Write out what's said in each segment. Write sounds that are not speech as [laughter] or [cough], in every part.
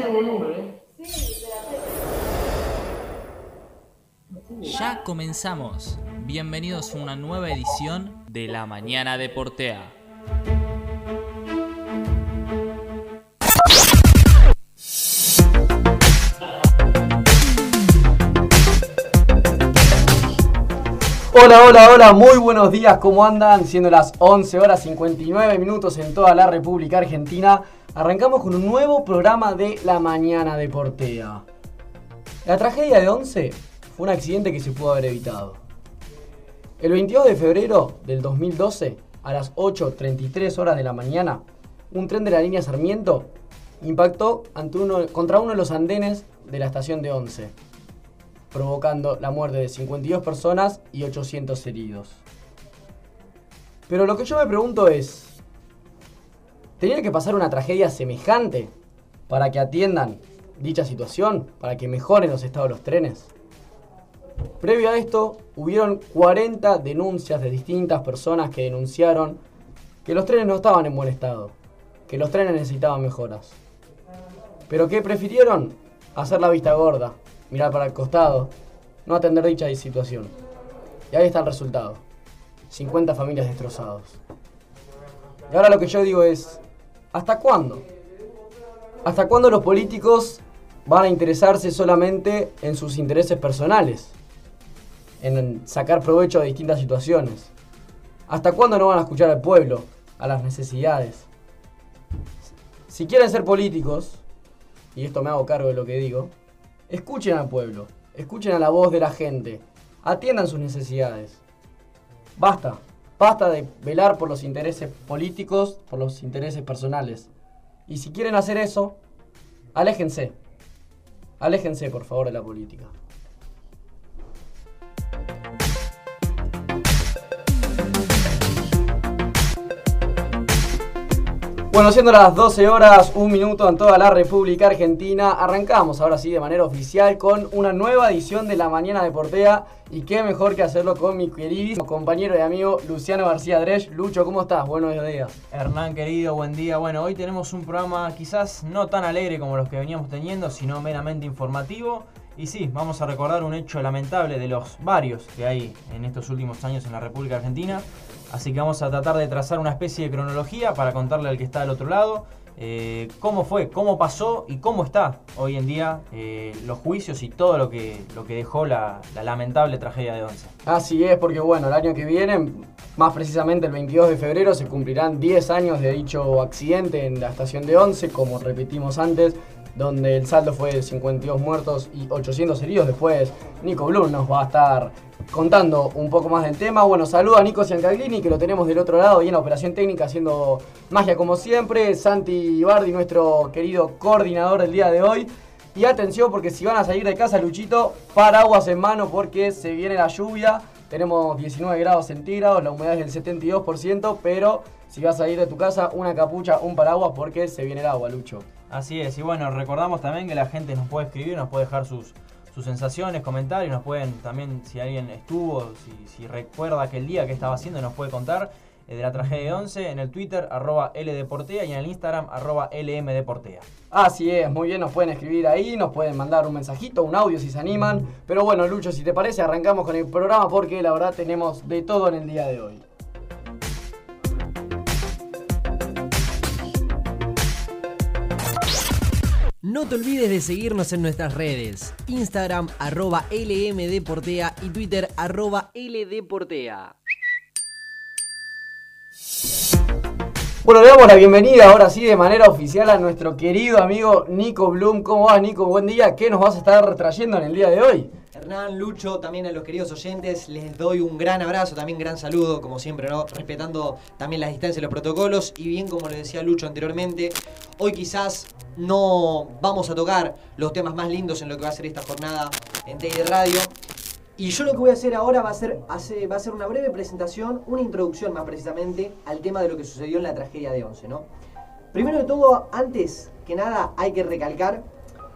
bajé el volumen, ¿eh? Ya comenzamos. Bienvenidos a una nueva edición de La Mañana de Portea. Hola, hola, hola, muy buenos días, ¿cómo andan? Siendo las 11 horas 59 minutos en toda la República Argentina, arrancamos con un nuevo programa de La Mañana de Portea. La tragedia de 11 fue un accidente que se pudo haber evitado. El 22 de febrero del 2012, a las 8.33 horas de la mañana, un tren de la línea Sarmiento impactó contra uno de los andenes de la estación de 11 provocando la muerte de 52 personas y 800 heridos. Pero lo que yo me pregunto es, ¿tenía que pasar una tragedia semejante para que atiendan dicha situación, para que mejoren los estados de los trenes? Previo a esto, hubieron 40 denuncias de distintas personas que denunciaron que los trenes no estaban en buen estado, que los trenes necesitaban mejoras. Pero ¿qué prefirieron? Hacer la vista gorda, mirar para el costado, no atender dicha situación. Y ahí está el resultado. 50 familias destrozadas. Y ahora lo que yo digo es, ¿hasta cuándo? ¿Hasta cuándo los políticos van a interesarse solamente en sus intereses personales? En sacar provecho de distintas situaciones. ¿Hasta cuándo no van a escuchar al pueblo, a las necesidades? Si quieren ser políticos, y esto me hago cargo de lo que digo, Escuchen al pueblo, escuchen a la voz de la gente, atiendan sus necesidades. Basta, basta de velar por los intereses políticos, por los intereses personales. Y si quieren hacer eso, aléjense. Aléjense, por favor, de la política. Bueno, siendo las 12 horas, un minuto en toda la República Argentina, arrancamos ahora sí de manera oficial con una nueva edición de La Mañana de Portea y qué mejor que hacerlo con mi queridísimo compañero y amigo Luciano García Dresch. Lucho, ¿cómo estás? Buenos días. Hernán, querido, buen día. Bueno, hoy tenemos un programa quizás no tan alegre como los que veníamos teniendo, sino meramente informativo. Y sí, vamos a recordar un hecho lamentable de los varios que hay en estos últimos años en la República Argentina. Así que vamos a tratar de trazar una especie de cronología para contarle al que está al otro lado eh, cómo fue, cómo pasó y cómo está hoy en día eh, los juicios y todo lo que, lo que dejó la, lamentable tragedia de Once. Así es, porque bueno, el año que viene, más precisamente el 22 de febrero, se cumplirán 10 años de dicho accidente en la estación de Once, como repetimos antes, donde el saldo fue de 52 muertos y 800 heridos. Después Nico Blum nos va a estar contando un poco más del tema. Bueno, saludo a Nico Ciancaglini, que lo tenemos del otro lado y en la operación técnica haciendo magia como siempre. Santi Ibardi, nuestro querido coordinador del día de hoy. Y atención porque si van a salir de casa, Luchito, paraguas en mano porque se viene la lluvia. Tenemos 19 grados centígrados, la humedad es del 72%, pero si vas a ir de tu casa, una capucha, un paraguas porque se viene el agua, Lucho. Así es, y bueno, recordamos también que la gente nos puede escribir, nos puede dejar sus, sus sensaciones, comentarios, nos pueden también, si alguien estuvo, si, recuerda aquel día que estaba haciendo, nos puede contar eh, de la tragedia de 11 en el Twitter, arroba LDeportea y en el Instagram, arroba LMDeportea. Así es, muy bien, nos pueden escribir ahí, nos pueden mandar un mensajito, un audio si se animan. Pero bueno, Lucho, si te parece, arrancamos con el programa porque la verdad tenemos de todo en el día de hoy. No te olvides de seguirnos en nuestras redes, Instagram arroba LMDportea y Twitter arroba LDportea. Bueno, le damos la bienvenida ahora sí de manera oficial a nuestro querido amigo Nico Bloom. ¿Cómo vas, Nico? Buen día. ¿Qué nos vas a estar trayendo en el día de hoy? Hernán, Lucho, también a los queridos oyentes, les doy un gran abrazo, también gran saludo, como siempre, ¿no? Respetando también las distancias y los protocolos. Y bien, como le decía Lucho anteriormente, hoy quizás no vamos a tocar los temas más lindos en lo que va a ser esta jornada en Teide Radio. Y yo lo que voy a hacer ahora va a, ser, va a ser una breve presentación, una introducción más precisamente al tema de lo que sucedió en la tragedia de Once, ¿no? Primero de todo, antes que nada, hay que recalcar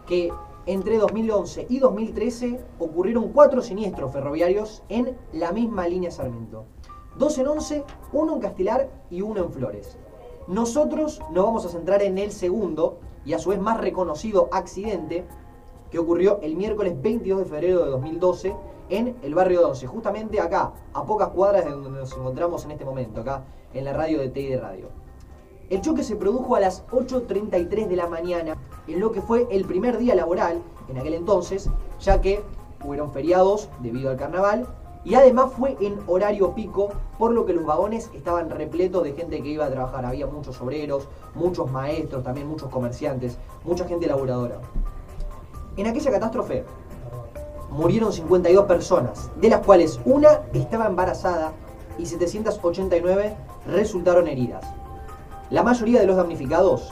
que entre 2011 y 2013 ocurrieron cuatro siniestros ferroviarios en la misma línea Sarmiento. Dos en Once, uno en Castelar y uno en Flores. Nosotros nos vamos a centrar en el segundo, y a su vez más reconocido accidente que ocurrió el miércoles 22 de febrero de 2012 en el barrio de Once, justamente acá, a pocas cuadras de donde nos encontramos en este momento, acá en la radio de TI de Radio. El choque se produjo a las 8.33 de la mañana, en lo que fue el primer día laboral en aquel entonces, ya que fueron feriados debido al carnaval y además fue en horario pico, por lo que los vagones estaban repletos de gente que iba a trabajar. Había muchos obreros, muchos maestros, también muchos comerciantes, mucha gente laboradora. En aquella catástrofe murieron 52 personas, de las cuales una estaba embarazada y 789 resultaron heridas. La mayoría de los damnificados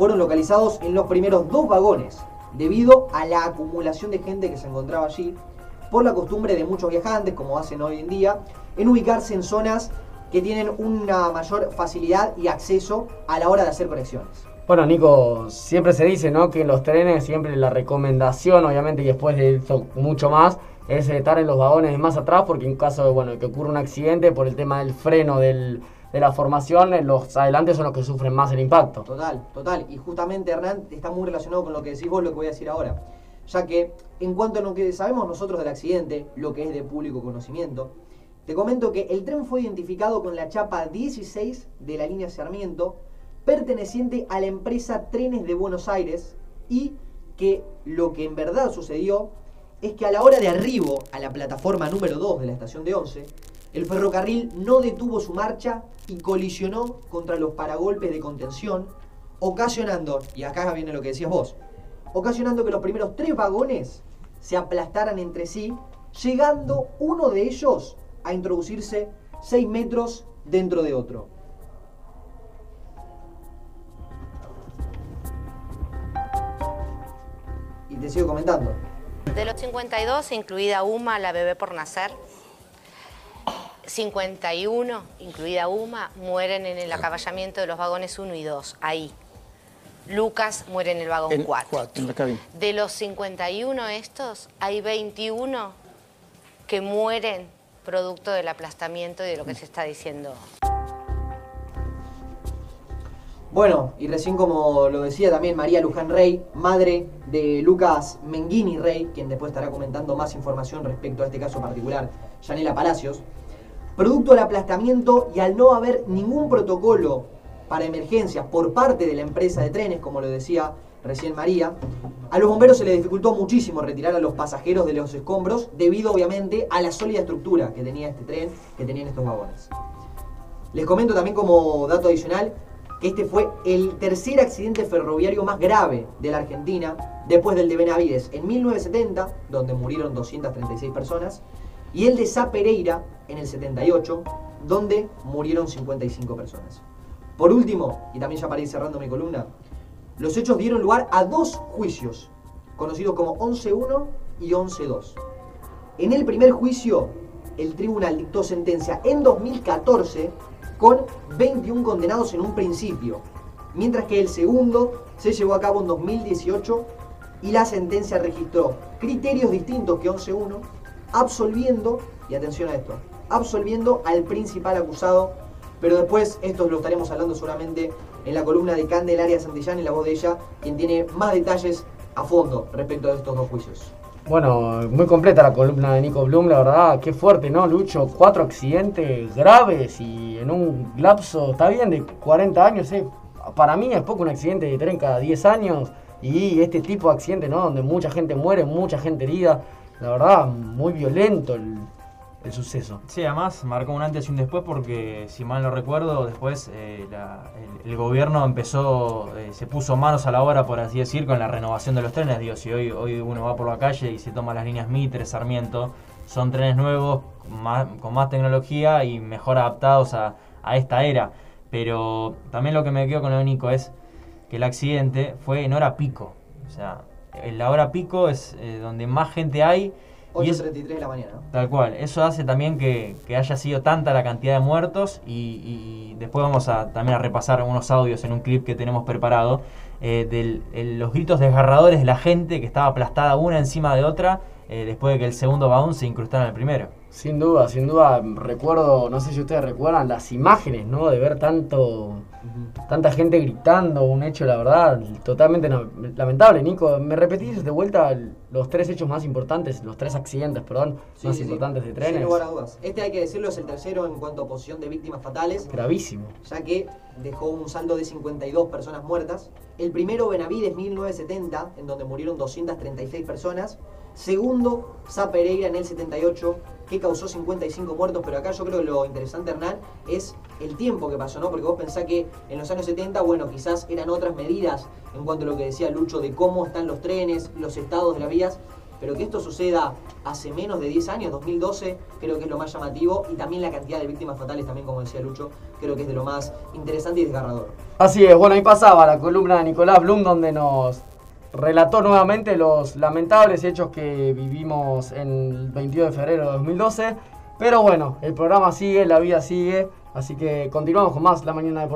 fueron localizados en los primeros dos vagones, debido a la acumulación de gente que se encontraba allí, por la costumbre de muchos viajantes, como hacen hoy en día, en ubicarse en zonas que tienen una mayor facilidad y acceso a la hora de hacer conexiones. Bueno, Nico, siempre se dice, ¿no? Que en los trenes siempre la recomendación, obviamente, y después de eso mucho más, es estar en los vagones más atrás, porque en caso de, bueno, que ocurra un accidente por el tema del freno del, de la formación, eh, los adelantes son los que sufren más el impacto. Total, total. Y justamente, Hernán, está muy relacionado con lo que decís vos, lo que voy a decir ahora. Ya que, en cuanto a lo que sabemos nosotros del accidente, lo que es de público conocimiento, te comento que el tren fue identificado con la chapa 16 de la línea Sarmiento, perteneciente a la empresa Trenes de Buenos Aires, y que lo que en verdad sucedió es que a la hora de arribo a la plataforma número 2 de la estación de 11, el ferrocarril no detuvo su marcha y colisionó contra los paragolpes de contención, ocasionando, y acá viene lo que decías vos, ocasionando que los primeros tres vagones se aplastaran entre sí, llegando uno de ellos a introducirse 6 metros dentro de otro. Y te sigo comentando. De los 52, incluida UMA, la bebé por nacer, 51, incluida UMA, mueren en el acaballamiento de los vagones 1 y 2, ahí. Lucas muere en el vagón En 4. cuatro, en la cabina. De los 51 estos, hay 21 que mueren producto del aplastamiento y de lo que se está diciendo. Bueno, y recién como lo decía también María Luján Rey, madre de Lucas Menghini Rey, quien después estará comentando más información respecto a este caso particular, Yanela Palacios, producto del aplastamiento y al no haber ningún protocolo para emergencias por parte de la empresa de trenes, como lo decía recién María, a los bomberos se les dificultó muchísimo retirar a los pasajeros de los escombros debido obviamente a la sólida estructura que tenía este tren, que tenían estos vagones. Les comento también como dato adicional que este fue el tercer accidente ferroviario más grave de la Argentina después del de Benavides en 1970, donde murieron 236 personas, y el de Sá Pereira en el 78, donde murieron 55 personas. Por último, y también ya para ir cerrando mi columna, los hechos dieron lugar a dos juicios, conocidos como 11.1 y 11.2. En el primer juicio, el tribunal dictó sentencia en 2014 con 21 condenados en un principio, mientras que el segundo se llevó a cabo en 2018 y la sentencia registró criterios distintos que 11.1, absolviendo, y atención a esto, absolviendo al principal acusado, pero después esto lo estaremos hablando seguramente en la columna de Candelaria Santillán y la voz de ella, quien tiene más detalles a fondo respecto de estos dos juicios. Bueno, muy completa la columna de Nico Blum, la verdad, qué fuerte, ¿no, Lucho? Cuatro accidentes graves y en un lapso, está bien, de 40 años, ¿eh? Para mí es poco un accidente de tren cada 10 años y este tipo de accidente, ¿no? Donde mucha gente muere, mucha gente herida, la verdad, muy violento el, el suceso. Sí, además marcó un antes y un después porque, si mal no recuerdo, después eh, la- el, gobierno empezó, eh, se puso manos a la obra, por así decir, con la renovación de los trenes. Digo, si hoy, hoy uno va por la calle y se toma las líneas Mitre, Sarmiento, son trenes nuevos, con más tecnología y mejor adaptados a, a esta era. Pero también lo que me quedo con lo de Nico es que el accidente fue en hora pico. O sea, la hora pico es eh, donde más gente hay. Y es, 8.33 de la mañana, ¿no? Tal cual, eso hace también que, que haya sido tanta la cantidad de muertos y, y después vamos a también a repasar unos audios en un clip que tenemos preparado eh, de los gritos desgarradores de la gente que estaba aplastada una encima de otra eh, después de que el segundo vagón se incrustara en el primero. Sin duda, sin duda, recuerdo, no sé si ustedes recuerdan las imágenes, ¿no? De ver tanto, tanta gente gritando, un hecho, la verdad, totalmente lamentable. Nico, ¿me repetís de vuelta los tres hechos más importantes, los tres accidentes, perdón, Sí, más sí, sí. importantes de Sin trenes? lugar a dudas. Este hay que decirlo es el tercero en cuanto a posición de víctimas fatales. Gravísimo. ya que dejó un saldo de 52 personas muertas. El primero, Benavides, 1970, en donde murieron 236 personas. Segundo, Sa Pereira en el 78, que causó 55 muertos. Pero acá yo creo que lo interesante, Hernán, es el tiempo que pasó, ¿no? Porque vos pensás que en los años 70, bueno, quizás eran otras medidas en cuanto a lo que decía Lucho de cómo están los trenes, los estados de las vías. Pero que esto suceda hace menos de 10 años, 2012, creo que es lo más llamativo. Y también la cantidad de víctimas fatales, también como decía Lucho, creo que es de lo más interesante y desgarrador. Así es, bueno, ahí pasaba la columna de Nicolás Blum donde nos relató nuevamente los lamentables hechos que vivimos en el 22 de febrero de 2012. Pero bueno, el programa sigue, la vida sigue, así que continuamos con más La Mañana de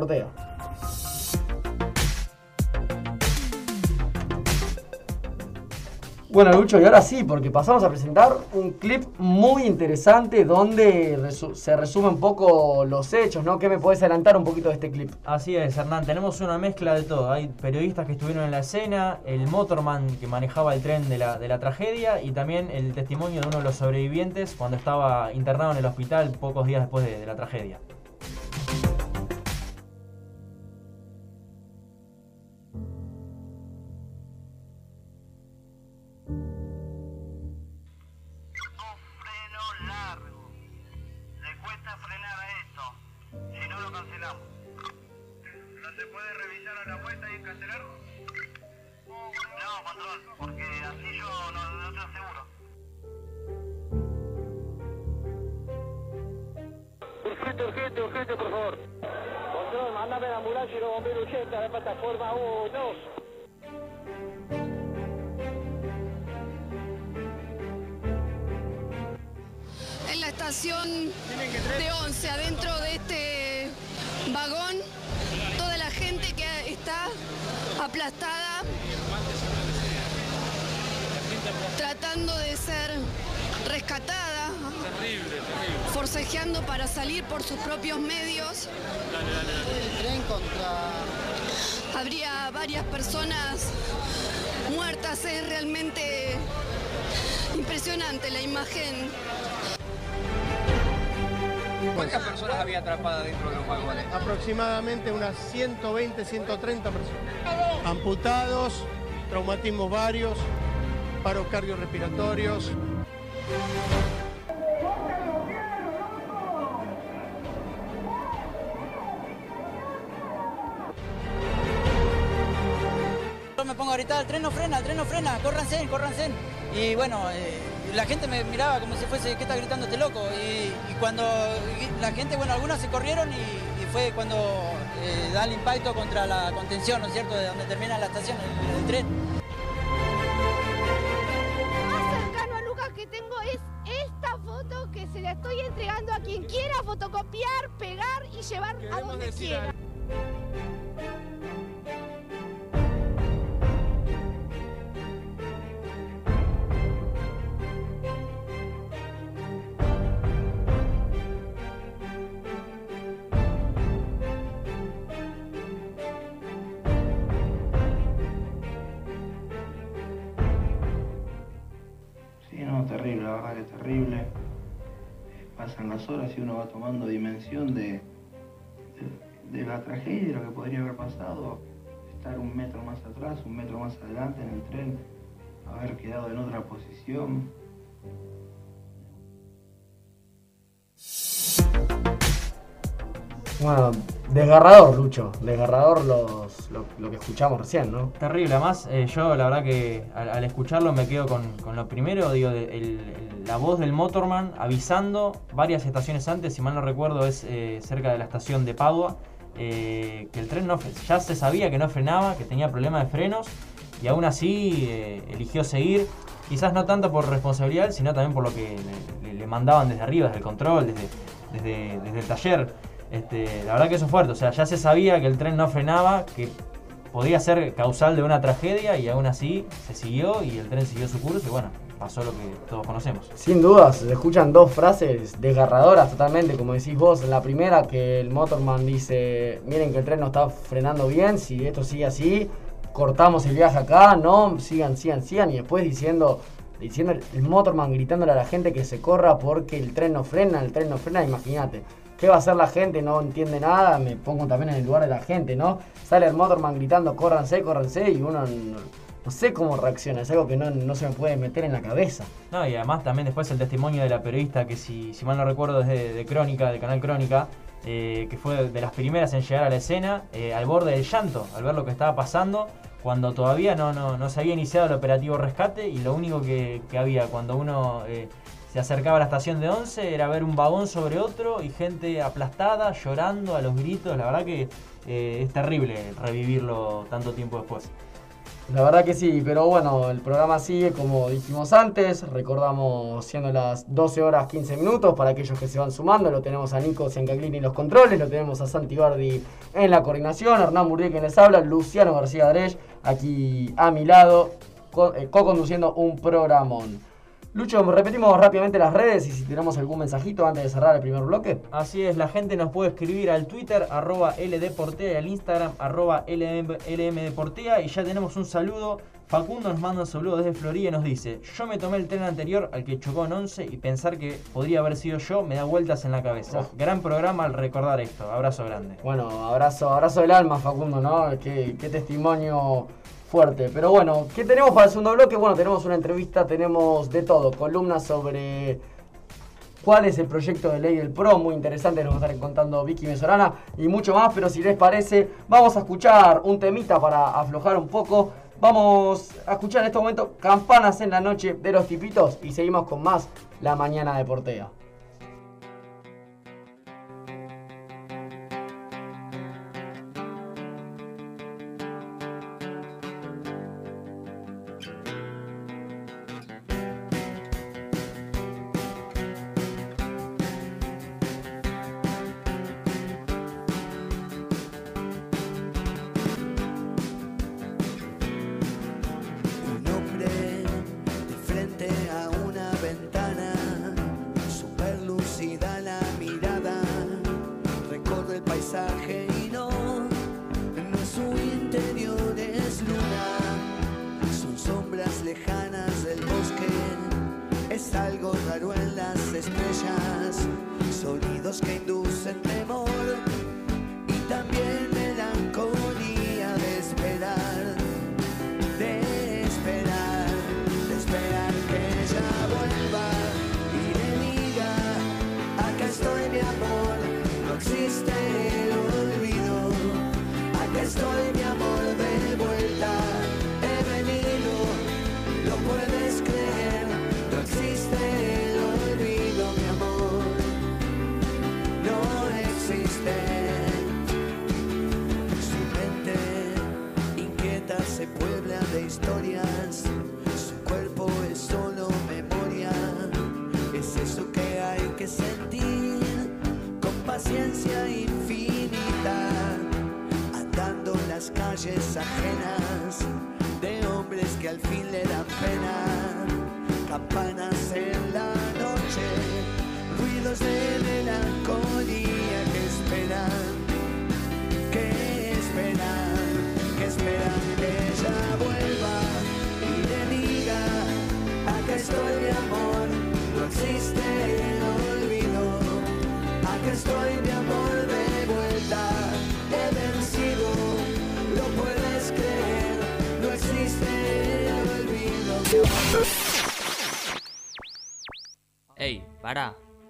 Bueno, Lucho, y ahora sí, porque pasamos a presentar un clip muy interesante donde se resumen un poco los hechos, ¿no? ¿Qué me puedes adelantar un poquito de este clip? Así es, Hernán, tenemos una mezcla de todo. Hay periodistas que estuvieron en la escena, el motorman que manejaba el tren de la, de la tragedia y también el testimonio de uno de los sobrevivientes cuando estaba internado en el hospital pocos días después de, de la tragedia. A la vuelta y cancelar? No, control, porque así yo no, no te aseguro. Urgente, urgente, urgente, por favor. Control, mándame la ambulancia y los bomberos urgentes a la plataforma 1. en la estación de 11, adentro de este vagón, aplastada, tratando de ser rescatada, forcejeando para salir por sus propios medios. Habría varias personas muertas, es realmente impresionante la imagen. ¿Cuántas personas había atrapadas dentro de los vagones? aproximadamente unas 120, 130 personas. Amputados, traumatismos varios, paros cardiorrespiratorios. Yo me pongo a gritar, el tren no frena, el tren no frena, córranse, córranse. Y bueno, eh, la gente me miraba como si fuese, ¿qué está gritando este loco? Y, y cuando y la gente, bueno, algunas se corrieron y, y fue cuando eh, da el impacto contra la contención, ¿no es cierto?, de donde termina la estación, el, el tren. más cercano a Lucas que tengo es esta foto que se la estoy entregando a quien quiera fotocopiar, pegar y llevar a donde quiera. Pasan las horas y uno va tomando dimensión de, de, de la tragedia y de lo que podría haber pasado. Estar un metro más atrás, un metro más adelante en el tren, haber quedado en otra posición. Bueno, desgarrador, Lucho. Desgarrador los, lo, lo que escuchamos recién, ¿no? Terrible, además eh, yo la verdad que al, al escucharlo me quedo con, con lo primero, digo, de- el- el- la voz del motorman avisando varias estaciones antes, si mal no recuerdo es eh, cerca de la estación de Padua, eh, que el tren no, ya se sabía que no frenaba, que tenía problemas de frenos y aún así eh, eligió seguir, quizás no tanto por responsabilidad, sino también por lo que le mandaban desde arriba, desde el control, desde, desde, desde el taller. Este, la verdad que eso es fuerte, o sea, ya se sabía que el tren no frenaba, que podía ser causal de una tragedia y aún así se siguió y el tren siguió su curso y bueno, pasó lo que todos conocemos. Sin dudas, se escuchan dos frases desgarradoras totalmente, como decís vos. La primera, que el motorman dice, miren que el tren no está frenando bien, si esto sigue así, cortamos el viaje acá, no, sigan, sigan, sigan. Y después diciendo, diciendo el motorman gritándole a la gente que se corra porque el tren no frena, el tren no frena, imagínate. ¿Qué va a hacer la gente? No entiende nada, me pongo también en el lugar de la gente, ¿no? Sale el motorman gritando, córranse, córranse, y uno no, no sé cómo reacciona, es algo que no, no, se me puede meter en la cabeza. No, y además también después el testimonio de la periodista, que si, si mal no recuerdo es de, Crónica, del canal Crónica, eh, que fue de las primeras en llegar a la escena, eh, al borde del llanto, al ver lo que estaba pasando, cuando todavía no, no, no se había iniciado el operativo rescate y lo único que, que había cuando uno eh, se acercaba a la estación de 11 era ver un vagón sobre otro y gente aplastada, llorando a los gritos. La verdad que es terrible revivirlo tanto tiempo después. La verdad que sí, pero bueno, el programa sigue como dijimos antes, recordamos siendo las 12 horas 15 minutos para aquellos que se van sumando, lo tenemos a Nico Ciancaglini en los controles, lo tenemos a Santi Bardi en la coordinación, Hernán Murrié quien les habla, Luciano García Drech aquí a mi lado, eh, co-conduciendo un programón. Lucho, repetimos rápidamente las redes y si tenemos algún mensajito antes de cerrar el primer bloque. Así es, la gente nos puede escribir al Twitter, arroba LDportea, y al Instagram, arroba LMDportea. Y ya tenemos un saludo. Facundo nos manda un saludo desde Florida y nos dice, yo me tomé el tren anterior al que chocó en 11 y pensar que podría haber sido yo me da vueltas en la cabeza. Oh. Gran programa al recordar esto. Abrazo grande. Bueno, abrazo, abrazo del alma, Facundo, ¿no? Qué, qué testimonio Pero bueno, ¿qué tenemos para el segundo bloque? Bueno, tenemos una entrevista, tenemos de todo, columnas sobre cuál es el proyecto de ley del PRO, muy interesante, nos va a estar contando Vicky Mesorana y mucho más, pero si les parece, vamos a escuchar un temita para aflojar un poco. Vamos a escuchar en este momento Campanas en la noche de los tipitos y seguimos con más La Mañana de Portea.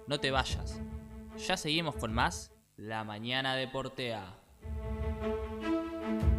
No te vayas. Ya seguimos con más La Mañana de Portea. Argentina.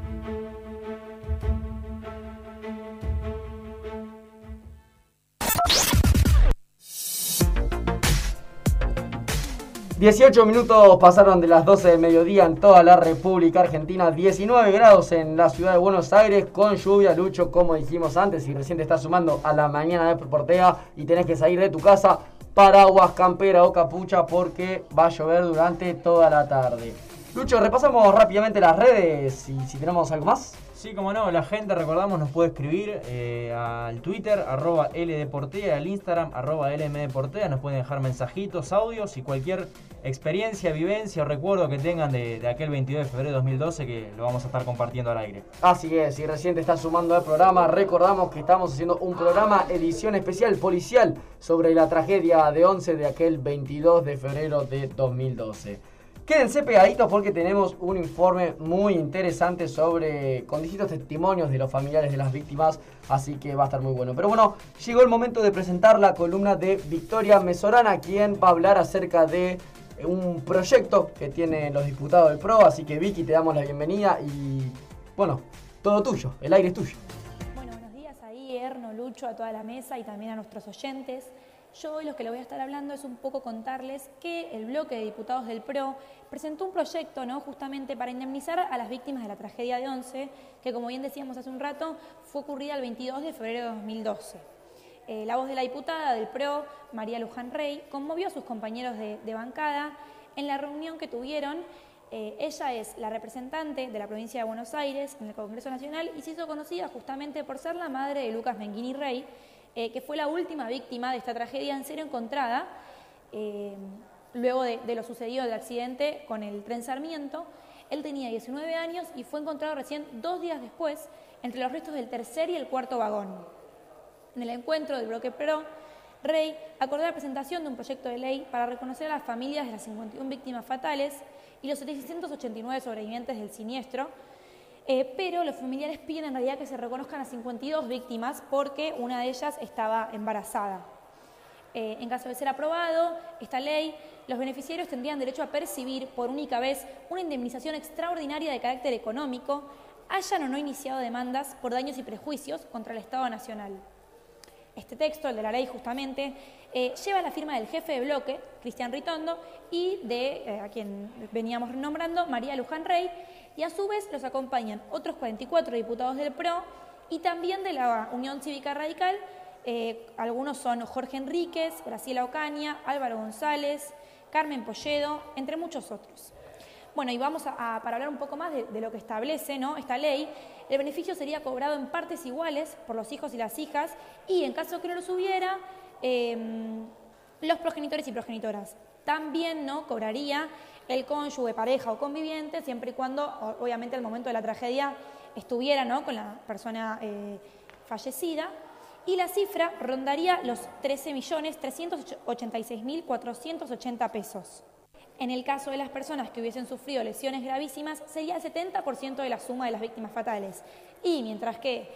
18 minutos pasaron de las 12 del mediodía en toda la República Argentina. 19 grados en la ciudad de Buenos Aires con lluvia, Lucho, como dijimos antes. Y recién te estás sumando a la mañana de Portea y tenés que salir de tu casa, paraguas, campera o capucha porque va a llover durante toda la tarde. Lucho, repasamos rápidamente las redes y si tenemos algo más. Sí, como no, la gente, recordamos, nos puede escribir eh, al Twitter, arroba LDeportea, al Instagram, arroba LMDeportea, nos pueden dejar mensajitos, audios y cualquier experiencia, vivencia o recuerdo que tengan de, aquel 22 de febrero de 2012 que lo vamos a estar compartiendo al aire. Así es, si recién te estás sumando al programa, recordamos que estamos haciendo un programa edición especial policial sobre la tragedia de 11 de aquel 22 de febrero de 2012. Quédense pegaditos porque tenemos un informe muy interesante sobre con distintos testimonios de los familiares de las víctimas, así que va a estar muy bueno. Pero bueno, llegó el momento de presentar la columna de Victoria Mesorana, quien va a hablar acerca de un proyecto que tienen los diputados del PRO, así que Vicky te damos la bienvenida y bueno, todo tuyo, el aire es tuyo. Bueno, buenos días ahí, Erno, Lucho, a toda la mesa y también a nuestros oyentes. Yo hoy lo que le voy a estar hablando es un poco contarles que el bloque de diputados del PRO presentó un proyecto ¿no? justamente para indemnizar a las víctimas de la tragedia de Once, que como bien decíamos hace un rato, fue ocurrida el 22 de febrero de 2012. Eh, la voz de la diputada del PRO, María Luján Rey, conmovió a sus compañeros de, bancada en la reunión que tuvieron. Eh, ella es la representante de la provincia de Buenos Aires en el Congreso Nacional y se hizo conocida justamente por ser la madre de Lucas Menghini Rey, eh, que fue la última víctima de esta tragedia en ser encontrada eh, luego de, lo sucedido del accidente con el tren Sarmiento. Él tenía 19 años y fue encontrado recién dos días después entre los restos del tercer y el cuarto vagón. En el encuentro del bloque PRO, Rey acordó la presentación de un proyecto de ley para reconocer a las familias de las 51 víctimas fatales y los 789 sobrevivientes del siniestro, eh, pero los familiares piden en realidad que se reconozcan a 52 víctimas porque una de ellas estaba embarazada. Eh, en caso de ser aprobado esta ley, los beneficiarios tendrían derecho a percibir por única vez una indemnización extraordinaria de carácter económico, hayan o no iniciado demandas por daños y prejuicios contra el Estado Nacional. Este texto, el de la ley justamente, eh, lleva la firma del jefe de bloque, Cristian Ritondo, y de, eh, a quien veníamos nombrando, María Luján Rey, y a su vez los acompañan otros 44 diputados del PRO y también de la Unión Cívica Radical. Eh, algunos son Jorge Enríquez, Graciela Ocaña, Álvaro González, Carmen Polledo, entre muchos otros. Bueno, y vamos a, para hablar un poco más de, de, lo que establece ¿no? esta ley, el beneficio sería cobrado en partes iguales por los hijos y las hijas y en caso que no los hubiera, eh, los progenitores y progenitoras. También ¿no? cobraría el cónyuge, pareja o conviviente, siempre y cuando, obviamente, al momento de la tragedia estuviera ¿no? con la persona eh, fallecida. Y la cifra rondaría los 13.386.480 pesos. En el caso de las personas que hubiesen sufrido lesiones gravísimas, sería el 70% de la suma de las víctimas fatales. Y mientras que,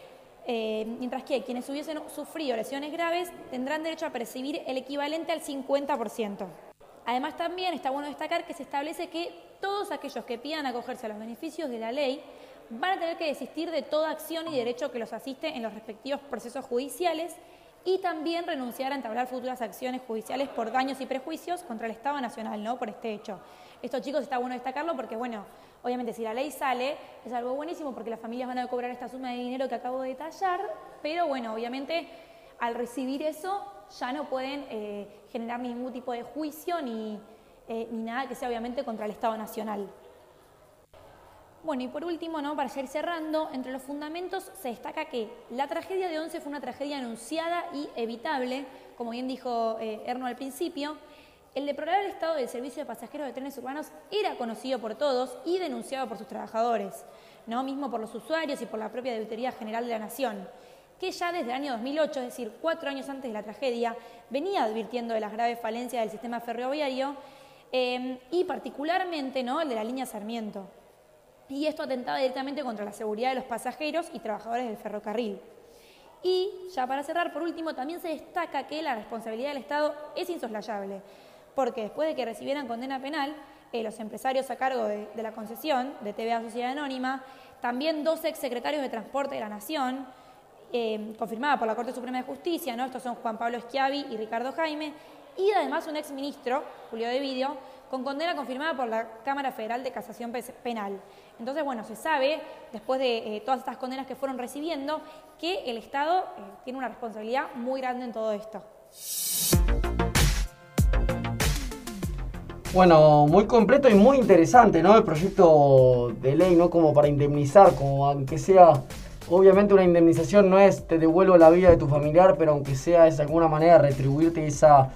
eh, mientras que quienes hubiesen sufrido lesiones graves tendrán derecho a percibir el equivalente al 50%. Además, también está bueno destacar que se establece que todos aquellos que pidan acogerse a los beneficios de la ley van a tener que desistir de toda acción y derecho que los asiste en los respectivos procesos judiciales y también renunciar a entablar futuras acciones judiciales por daños y prejuicios contra el Estado Nacional, ¿no? Por este hecho. Esto, chicos, está bueno destacarlo porque, bueno, obviamente si la ley sale es algo buenísimo porque las familias van a cobrar esta suma de dinero que acabo de detallar, pero, bueno, obviamente al recibir eso ya no pueden eh, generar ningún tipo de juicio ni, eh, ni nada que sea, obviamente, contra el Estado Nacional. Bueno, y por último, ¿no? para ir cerrando, entre los fundamentos se destaca que la tragedia de Once fue una tragedia anunciada y evitable, como bien dijo eh, Erno al principio. El deplorable estado del servicio de pasajeros de trenes urbanos era conocido por todos y denunciado por sus trabajadores, ¿no? mismo por los usuarios y por la propia Auditoría General de la Nación, que ya desde el año 2008, es decir, cuatro años antes de la tragedia, venía advirtiendo de las graves falencias del sistema ferroviario eh, y particularmente ¿no? el de la línea Sarmiento y esto atentaba directamente contra la seguridad de los pasajeros y trabajadores del ferrocarril. Y ya para cerrar, por último, también se destaca que la responsabilidad del Estado es insoslayable, porque después de que recibieran condena penal, eh, los empresarios a cargo de, la concesión de TVA Sociedad Anónima, también dos exsecretarios de Transporte de la Nación, eh, confirmada por la Corte Suprema de Justicia, ¿no? estos son Juan Pablo Schiavi y Ricardo Jaime, y además un exministro, Julio De Vidio, con condena confirmada por la Cámara Federal de Casación Penal. Entonces, bueno, se sabe, después de eh, todas estas condenas que fueron recibiendo, que el Estado eh, tiene una responsabilidad muy grande en todo esto. Bueno, muy completo y muy interesante, ¿no? El proyecto de ley, ¿no? Como para indemnizar, como aunque sea, obviamente una indemnización no es te devuelvo la vida de tu familiar, pero aunque sea es de alguna manera retribuirte esa,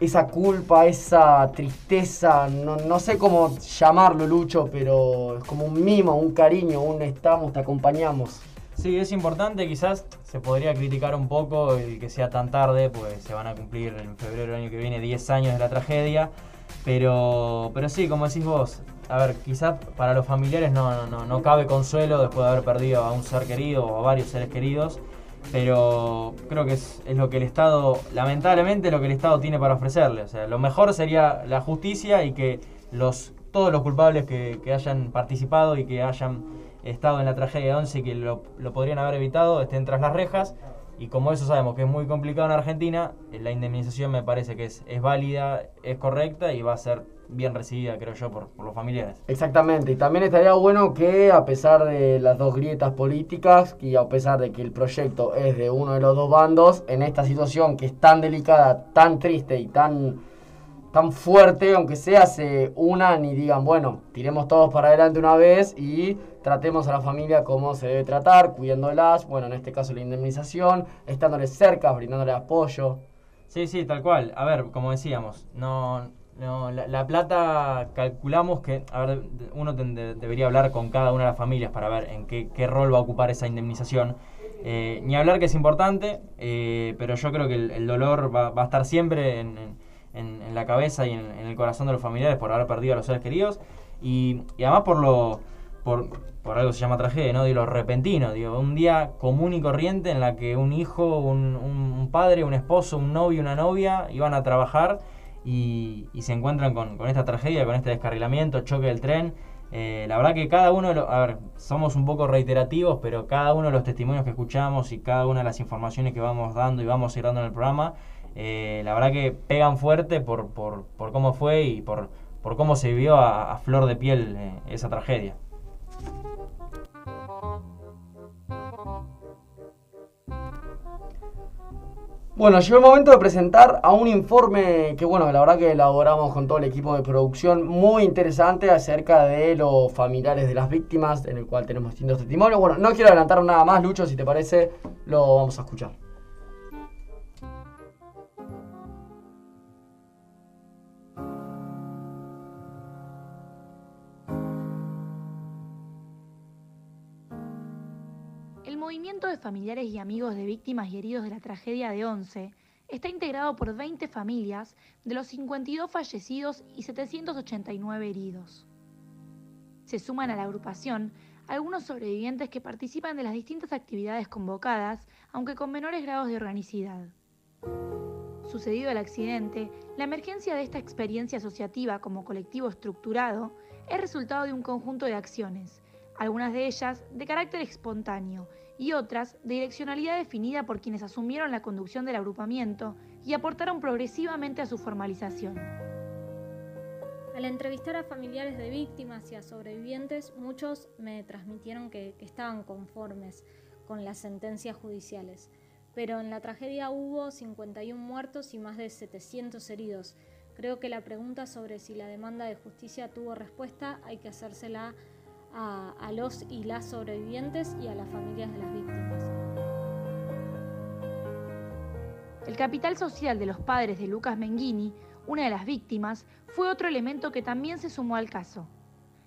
esa culpa, esa tristeza, no, no sé cómo llamarlo, Lucho, pero es como un mimo, un cariño, un estamos, te acompañamos. Sí, es importante, quizás se podría criticar un poco el que sea tan tarde, pues se van a cumplir en febrero del año que viene 10 años de la tragedia, pero, pero sí, como decís vos, a ver, quizás para los familiares no, no, no cabe consuelo después de haber perdido a un ser querido o a varios seres queridos, pero creo que es, es lo que el Estado, lamentablemente, lo que el Estado tiene para ofrecerle. O sea, lo mejor sería la justicia y que los, todos los culpables que, que hayan participado y que hayan estado en la tragedia de Once y que lo, lo podrían haber evitado estén tras las rejas. Y como eso sabemos que es muy complicado en Argentina, eh, la indemnización me parece que es, es válida, es correcta y va a ser bien recibida, creo yo, por, por los familiares. Exactamente, y también estaría bueno que a pesar de las dos grietas políticas y a pesar de que el proyecto es de uno de los dos bandos, en esta situación que es tan delicada, tan triste y tan, tan fuerte, aunque sea, se unan y digan, bueno, tiremos todos para adelante una vez y tratemos a la familia como se debe tratar, cuidándolas, bueno, en este caso la indemnización, estándoles cerca, brindándole apoyo. Sí, sí, tal cual. A ver, como decíamos, no, no la, la plata calculamos que, a ver, uno debería hablar con cada una de las familias para ver en qué, qué rol va a ocupar esa indemnización. Eh, ni hablar que es importante, eh, pero yo creo que el, dolor va, va a estar siempre en- en- en la cabeza y en, en el corazón de los familiares por haber perdido a los seres queridos y, además por lo por, por algo se llama tragedia, ¿no? Digo, lo repentino, un día común y corriente en la que un hijo, un, padre, un esposo, un novio, una novia iban a trabajar y, y se encuentran con, con esta tragedia, con este descarrilamiento, choque del tren. Eh, la verdad que cada uno, de los- a ver, somos un poco reiterativos, pero cada uno de los testimonios que escuchamos y cada una de las informaciones que vamos dando y vamos a ir dando en el programa, eh, la verdad que pegan fuerte por, por, por cómo fue y por, por cómo se vivió a, flor de piel eh, esa tragedia. Bueno, llegó el momento de presentar a un informe que, bueno, la verdad que elaboramos con todo el equipo de producción, muy interesante acerca de los familiares de las víctimas, en el cual tenemos distintos testimonios. Bueno, no quiero adelantar nada más, Lucho, si te parece, lo vamos a escuchar. Movimiento de familiares y amigos de víctimas y heridos de la tragedia de Once está integrado por 20 familias de los 52 fallecidos y 789 heridos. Se suman a la agrupación algunos sobrevivientes que participan de las distintas actividades convocadas, aunque con menores grados de organicidad. Sucedido el accidente, la emergencia de esta experiencia asociativa como colectivo estructurado es resultado de un conjunto de acciones, algunas de ellas de carácter espontáneo y otras de direccionalidad definida por quienes asumieron la conducción del agrupamiento y aportaron progresivamente a su formalización. Al entrevistar a familiares de víctimas y a sobrevivientes, muchos me transmitieron que, estaban conformes con las sentencias judiciales. Pero en la tragedia hubo 51 muertos y más de 700 heridos. Creo que la pregunta sobre si la demanda de justicia tuvo respuesta hay que hacérsela a, los y las sobrevivientes y a las familias de las víctimas. El capital social de los padres de Lucas Menghini, una de las víctimas, fue otro elemento que también se sumó al caso.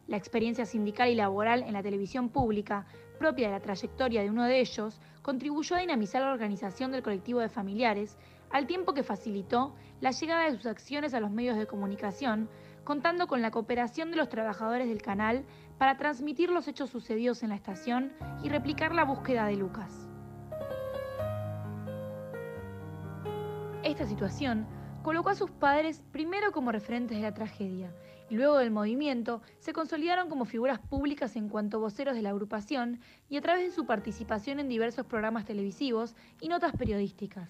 La experiencia sindical y laboral en la televisión pública, propia de la trayectoria de uno de ellos, contribuyó a dinamizar la organización del colectivo de familiares, al tiempo que facilitó la llegada de sus acciones a los medios de comunicación, contando con la cooperación de los trabajadores del canal para transmitir los hechos sucedidos en la estación y replicar la búsqueda de Lucas. Esta situación colocó a sus padres primero como referentes de la tragedia y luego del movimiento se consolidaron como figuras públicas en cuanto voceros de la agrupación y a través de su participación en diversos programas televisivos y notas periodísticas.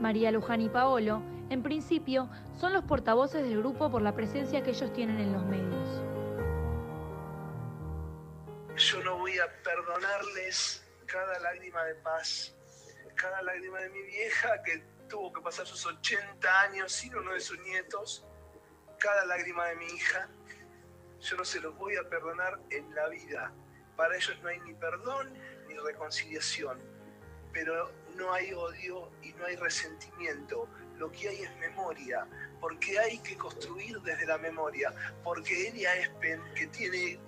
María Luján y Paolo, en principio, son los portavoces del grupo por la presencia que ellos tienen en los medios. Yo no voy a perdonarles cada lágrima de paz, cada lágrima de mi vieja que tuvo que pasar sus 80 años sin uno de sus nietos, cada lágrima de mi hija, yo no se los voy a perdonar en la vida. Para ellos no hay ni perdón ni reconciliación, pero no hay odio y no hay resentimiento. Lo que hay es memoria, porque hay que construir desde la memoria, porque Elia Espen, que tiene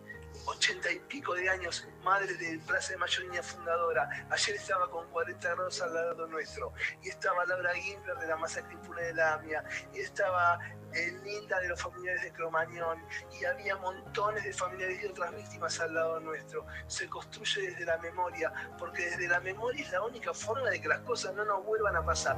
ochenta y pico de años, madre de Plaza de Mayo Niña fundadora. Ayer estaba con 40 grados al lado nuestro. Y estaba Laura Gimbler de la masacre impune de la AMIA. Y estaba el Linda de los familiares de Cromañón. Y había montones de familiares de otras víctimas al lado nuestro. Se construye desde la memoria, porque desde la memoria es la única forma de que las cosas no nos vuelvan a pasar.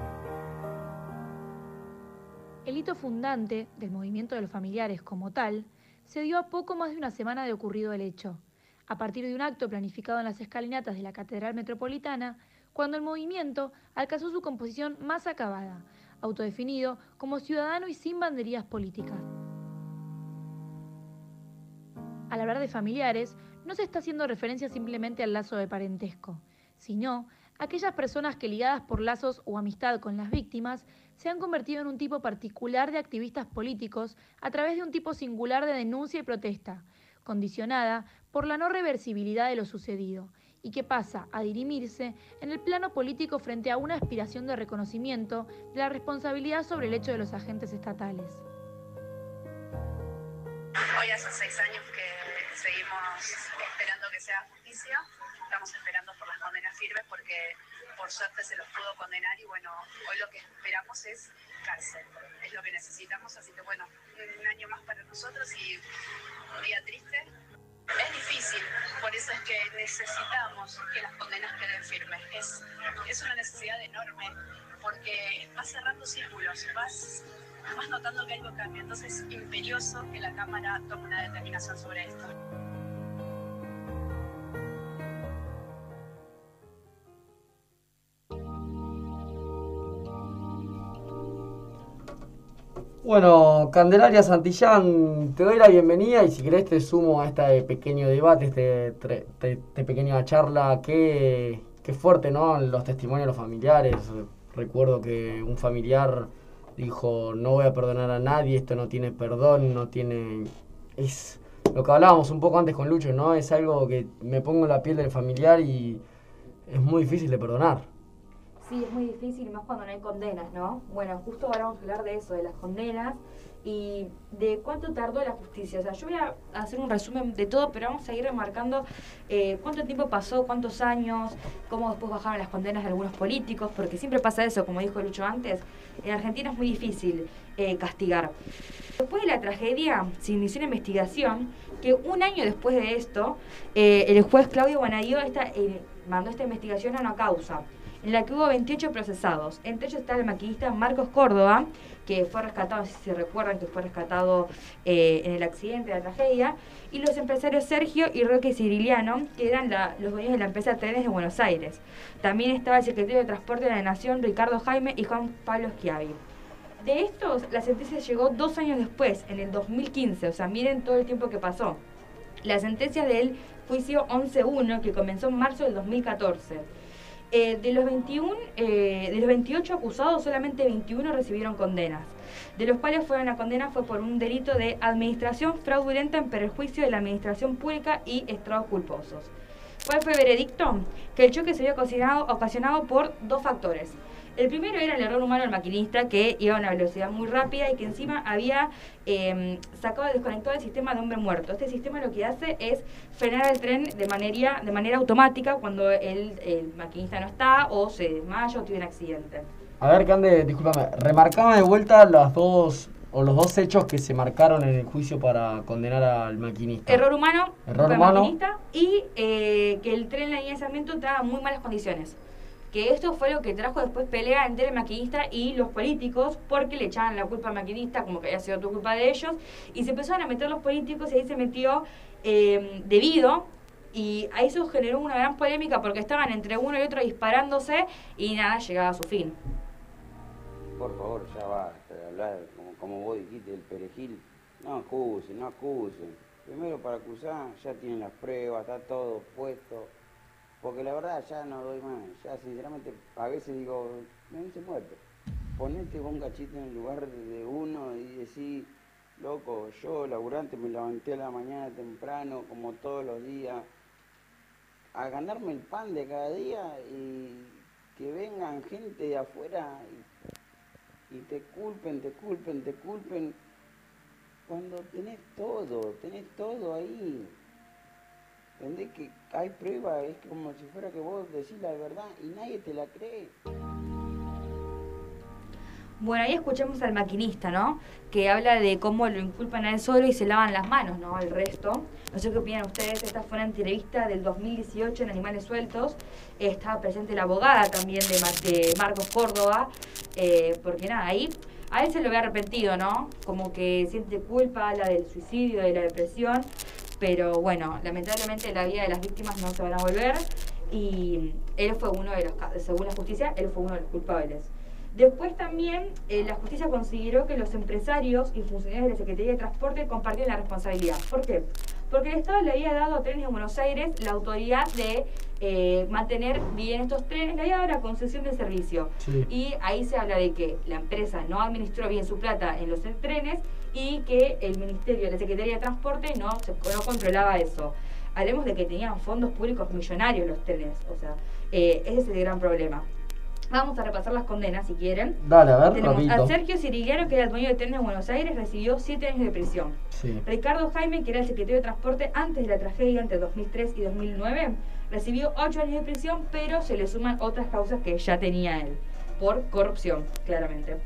El hito fundante del movimiento de los familiares como tal se dio a poco más de una semana de ocurrido el hecho, a partir de un acto planificado en las escalinatas de la Catedral Metropolitana, cuando el movimiento alcanzó su composición más acabada, autodefinido como ciudadano y sin banderías políticas. Al hablar de familiares, no se está haciendo referencia simplemente al lazo de parentesco, sino aquellas personas que ligadas por lazos o amistad con las víctimas se han convertido en un tipo particular de activistas políticos a través de un tipo singular de denuncia y protesta, condicionada por la no reversibilidad de lo sucedido, y que pasa a dirimirse en el plano político frente a una aspiración de reconocimiento de la responsabilidad sobre el hecho de los agentes estatales. Hoy hace seis años que seguimos esperando que sea justicia, estamos esperando firmes porque por suerte se los pudo condenar y bueno, hoy lo que esperamos es cárcel, es lo que necesitamos, así que bueno, un año más para nosotros y un día triste. Es difícil, por eso es que necesitamos que las condenas queden firmes. Es, es una necesidad enorme, porque vas cerrando círculos, vas, vas notando que algo cambia. Entonces es imperioso que la Cámara tome una determinación sobre esto. Bueno, Candelaria Santillán, te doy la bienvenida y si querés te sumo a este pequeño debate, este, tre- te- pequeña charla. Qué, qué fuerte, ¿no? Los testimonios de los familiares. Recuerdo que un familiar dijo, no voy a perdonar a nadie, esto no tiene perdón, no tiene... Es lo que hablábamos un poco antes con Lucho, ¿no? Es algo que me pongo en la piel del familiar y es muy difícil de perdonar. Sí, es muy difícil, más cuando no hay condenas, ¿no? Bueno, justo ahora vamos a hablar de eso, de las condenas y de cuánto tardó la justicia. O sea, yo voy a hacer un resumen de todo, pero vamos a ir remarcando eh, cuánto tiempo pasó, cuántos años, cómo después bajaron las condenas de algunos políticos, porque siempre pasa eso, como dijo Lucho antes, en Argentina es muy difícil eh, castigar. Después de la tragedia, se inició una investigación que un año después de esto, eh, el juez Claudio Bonadío esta, eh, mandó esta investigación a una causa en la que hubo 28 procesados. Entre ellos está el maquinista Marcos Córdoba, que fue rescatado, si se recuerdan, que fue rescatado eh, en el accidente, la tragedia, y los empresarios Sergio y Roque Ciriliano, que eran los dueños de la empresa Trenes de Buenos Aires. También estaba el secretario de Transporte de la Nación, Ricardo Jaime, y Juan Pablo Schiavi. De estos, la sentencia llegó dos años después, en el 2015, o sea, miren todo el tiempo que pasó. La sentencia del juicio 11.1, que comenzó en marzo del 2014. Eh, de, los 21, eh, de los 28 acusados, solamente 21 recibieron condenas, de los cuales fueron la condena fue por un delito de administración fraudulenta en perjuicio de la administración pública y estrados culposos. ¿Cuál fue el veredicto? Que el choque se había ocasionado, ocasionado por dos factores. El primero era el error humano del maquinista que iba a una velocidad muy rápida y que encima había eh, sacado y desconectado el sistema de hombre muerto. Este sistema lo que hace es frenar el tren de manera, de manera automática cuando el, el maquinista no está o se desmaya o tiene un accidente. A ver, Cande, discúlpame, remarcame de vuelta las dos o los dos hechos que se marcaron en el juicio para condenar al maquinista. Error humano Error humano. maquinista y eh, que el tren en la línea de Sarmiento estaba en muy malas condiciones. Que esto fue lo que trajo después pelea entre el maquinista y los políticos porque le echaban la culpa al maquinista como que había sido tu culpa de ellos y se empezaron a meter los políticos y ahí se metió eh, debido y a eso generó una gran polémica porque estaban entre uno y otro disparándose y nada llegaba a su fin. Por favor, ya basta de hablar como, como vos dijiste del perejil. No acusen, no acusen. Primero para acusar ya tienen las pruebas, está todo puesto. Porque la verdad ya no doy más. Ya sinceramente a veces digo, me dice muerto. ponete un cachito en el lugar de uno y decir, loco, yo laburante me levanté a la mañana temprano, como todos los días, a ganarme el pan de cada día y que vengan gente de afuera y, y te culpen, te culpen, te culpen, cuando tenés todo, tenés todo ahí. ¿Entendés que hay pruebas? Es como si fuera que vos decís la verdad y nadie te la cree. Bueno, ahí escuchamos al maquinista, ¿no? Que habla de cómo lo inculpan a él solo y se lavan las manos, ¿no? El resto. No sé qué opinan ustedes. Esta fue una entrevista del 2018 en Animales Sueltos. estaba presente la abogada también de, de Marcos Córdoba. eh, porque nada, ahí a él se lo ve arrepentido, ¿no? Como que siente culpa, habla del suicidio, de la depresión. Pero bueno, lamentablemente la vida de las víctimas no se van a volver. Y él fue uno de los, según la justicia, él fue uno de los culpables. Después también eh, la justicia consideró que los empresarios y funcionarios de la Secretaría de Transporte compartían la responsabilidad. ¿Por qué? Porque el Estado le había dado a Trenes de Buenos Aires la autoridad de eh, mantener bien estos trenes, le había dado la concesión de servicio. Sí. Y ahí se habla de que la empresa no administró bien su plata en los trenes y que el Ministerio, la Secretaría de Transporte no, se- no controlaba eso. Hablemos de que tenían fondos públicos millonarios los trenes, o sea, eh, ese es el gran problema. Vamos a repasar las condenas si quieren. Dale, a ver, Tenemos rapidito. a Sergio Sirigliano, que era el dueño de trenes de Buenos Aires, recibió 7 años de prisión. Sí. Ricardo Jaime, que era el secretario de Transporte antes de la tragedia entre 2003 y 2009, recibió 8 años de prisión, pero se le suman otras causas que ya tenía él, por corrupción, claramente.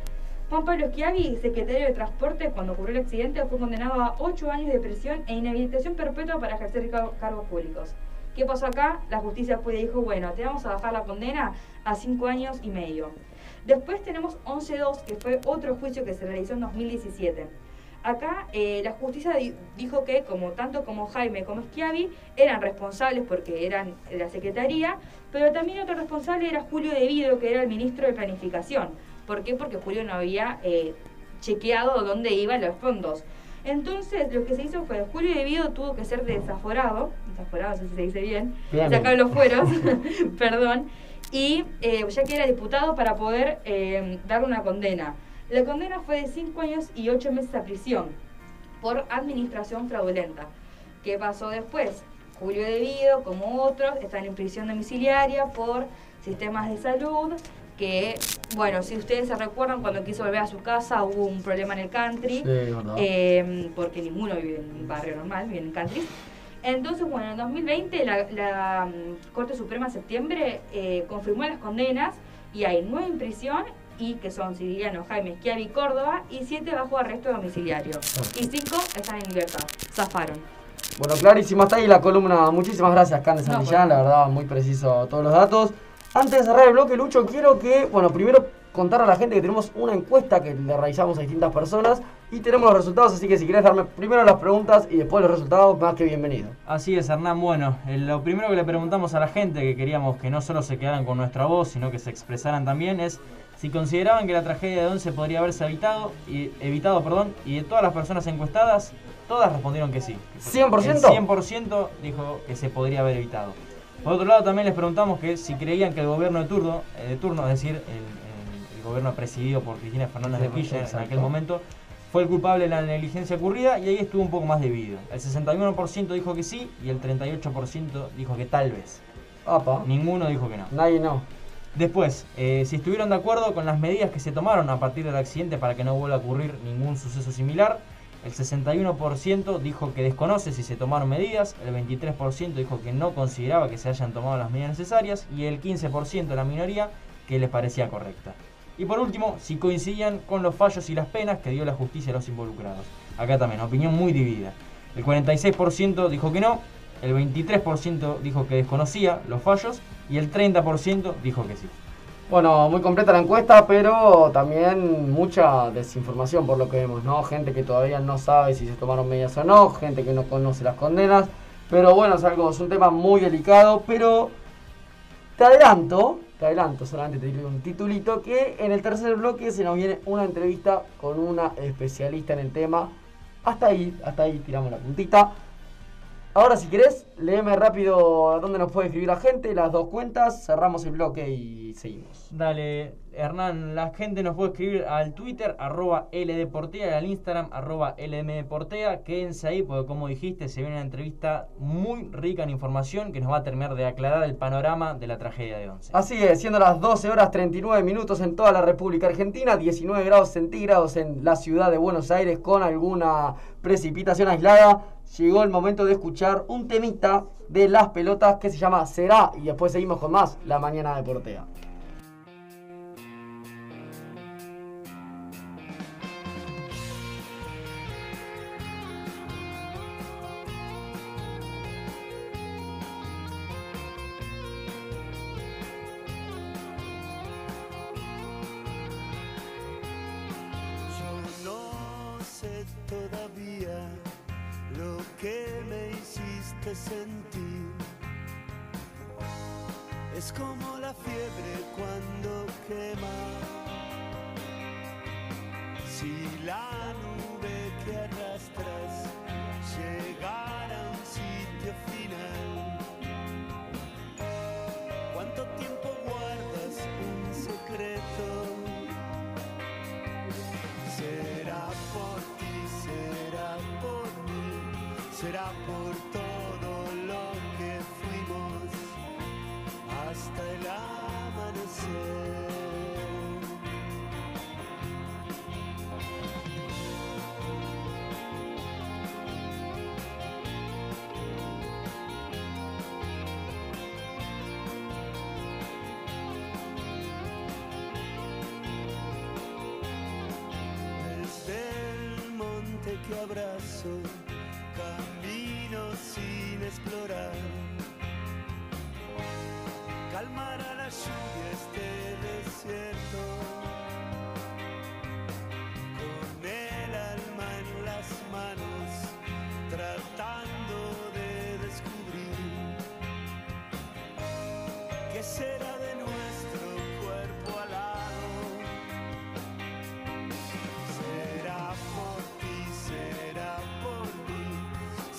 Juan Pablo Schiavi, secretario de Transporte, cuando ocurrió el accidente, fue condenado a 8 años de prisión e inhabilitación perpetua para ejercer car- cargos públicos. ¿Qué pasó acá? La justicia fue dijo, bueno, te vamos a bajar la condena a 5 años y medio. Después tenemos 11.2, que fue otro juicio que se realizó en 2017. Acá eh, la justicia di- dijo que como tanto como Jaime como Schiavi eran responsables porque eran de la secretaría, pero también otro responsable era Julio Devido, que era el ministro de Planificación. ¿Por qué? Porque Julio no había eh, chequeado dónde iban los fondos. Entonces lo que se hizo fue Julio Devido tuvo que ser desaforado, desaforado, si se dice bien, Bien, sacar bien. los fueros, [laughs] [laughs] perdón, y eh, ya que era diputado para poder eh, darle una condena. La condena fue de 5 años y 8 meses a prisión por administración fraudulenta. ¿Qué pasó después? Julio Devido, como otros, están en prisión domiciliaria por sistemas de salud, que, bueno, si ustedes se recuerdan, cuando quiso volver a su casa hubo un problema en el country, Sí, eh, porque ninguno vive en un barrio normal, vive en country. Entonces, bueno, en 2020 la, la, mm, Corte Suprema de septiembre eh, confirmó las condenas y hay nueve en prisión y que son Siriano, Jaime, Schiavi, Córdoba y siete bajo arresto domiciliario. Y cinco están en libertad, zafaron. Bueno, clarísimo, hasta ahí la columna. Muchísimas gracias, Candes No, Santillán, por la verdad, muy preciso todos los datos. Antes de cerrar el bloque, Lucho, quiero que, bueno, primero contar a la gente que tenemos una encuesta que le realizamos a distintas personas y tenemos los resultados, así que si querés darme primero las preguntas y después los resultados, más que bienvenido. Así es, Hernán. Bueno, eh, lo primero que le preguntamos a la gente, que queríamos que no solo se quedaran con nuestra voz, sino que se expresaran también, es si consideraban que la tragedia de Once podría haberse evitado, y, evitado perdón, y de todas las personas encuestadas, todas respondieron que sí. ¿100%? El 100% dijo que se podría haber evitado. Por otro lado, también les preguntamos que si creían que el gobierno de turno, eh, de turno es decir, el, el- el gobierno presidido por Cristina Fernández de Kirchner en aquel momento, fue el culpable de la negligencia ocurrida y ahí estuvo un poco más dividido. El 61% dijo que sí y el 38% dijo que tal vez. Apa. Ninguno dijo que no. Nadie no. Después, eh, si estuvieron de acuerdo con las medidas que se tomaron a partir del accidente para que no vuelva a ocurrir ningún suceso similar, el 61% dijo que desconoce si se tomaron medidas, el 23% dijo que no consideraba que se hayan tomado las medidas necesarias y el 15% la minoría que les parecía correcta. Y por último, si coincidían con los fallos y las penas que dio la justicia a los involucrados. Acá también, opinión muy dividida. El 46% dijo que no, el 23% dijo que desconocía los fallos y el 30% dijo que sí. Bueno, muy completa la encuesta, pero también mucha desinformación por lo que vemos, ¿no? Gente que todavía no sabe si se tomaron medidas o no, gente que no conoce las condenas. Pero bueno, es algo, es un tema muy delicado, pero te adelanto, te adelanto, solamente te digo un titulito, que en el tercer bloque se nos viene una entrevista con una especialista en el tema. Hasta ahí, hasta ahí tiramos la puntita. Ahora, si querés, léeme rápido a dónde nos puede escribir la gente, las dos cuentas, cerramos el bloque y seguimos. Dale, Hernán, la gente nos puede escribir al Twitter, arroba LDportea, y al Instagram, arroba LMDportea. Quédense ahí porque, como dijiste, se viene una entrevista muy rica en información que nos va a terminar de aclarar el panorama de la tragedia de Once. Así es, siendo las 12 horas 39 minutos en toda la República Argentina, 19 grados centígrados en la ciudad de Buenos Aires con alguna precipitación aislada. Llegó el momento de escuchar un temita de las pelotas que se llama Será y después seguimos con más La Mañana de Portea.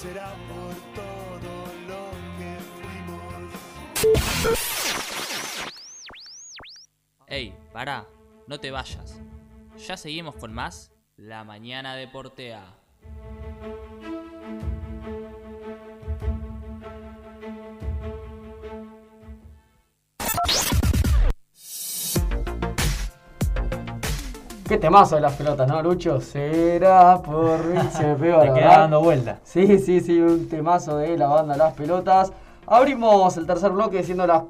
Será por todo lo que fuimos. Ey, pará, no te vayas. Ya seguimos con más La Mañana de Portea. Qué temazo de las pelotas, ¿no, Lucho? Será por. [laughs] Se me pegó la queda dando vuelta. Sí, sí, sí, un temazo de la banda Las Pelotas. Abrimos el tercer bloque siendo las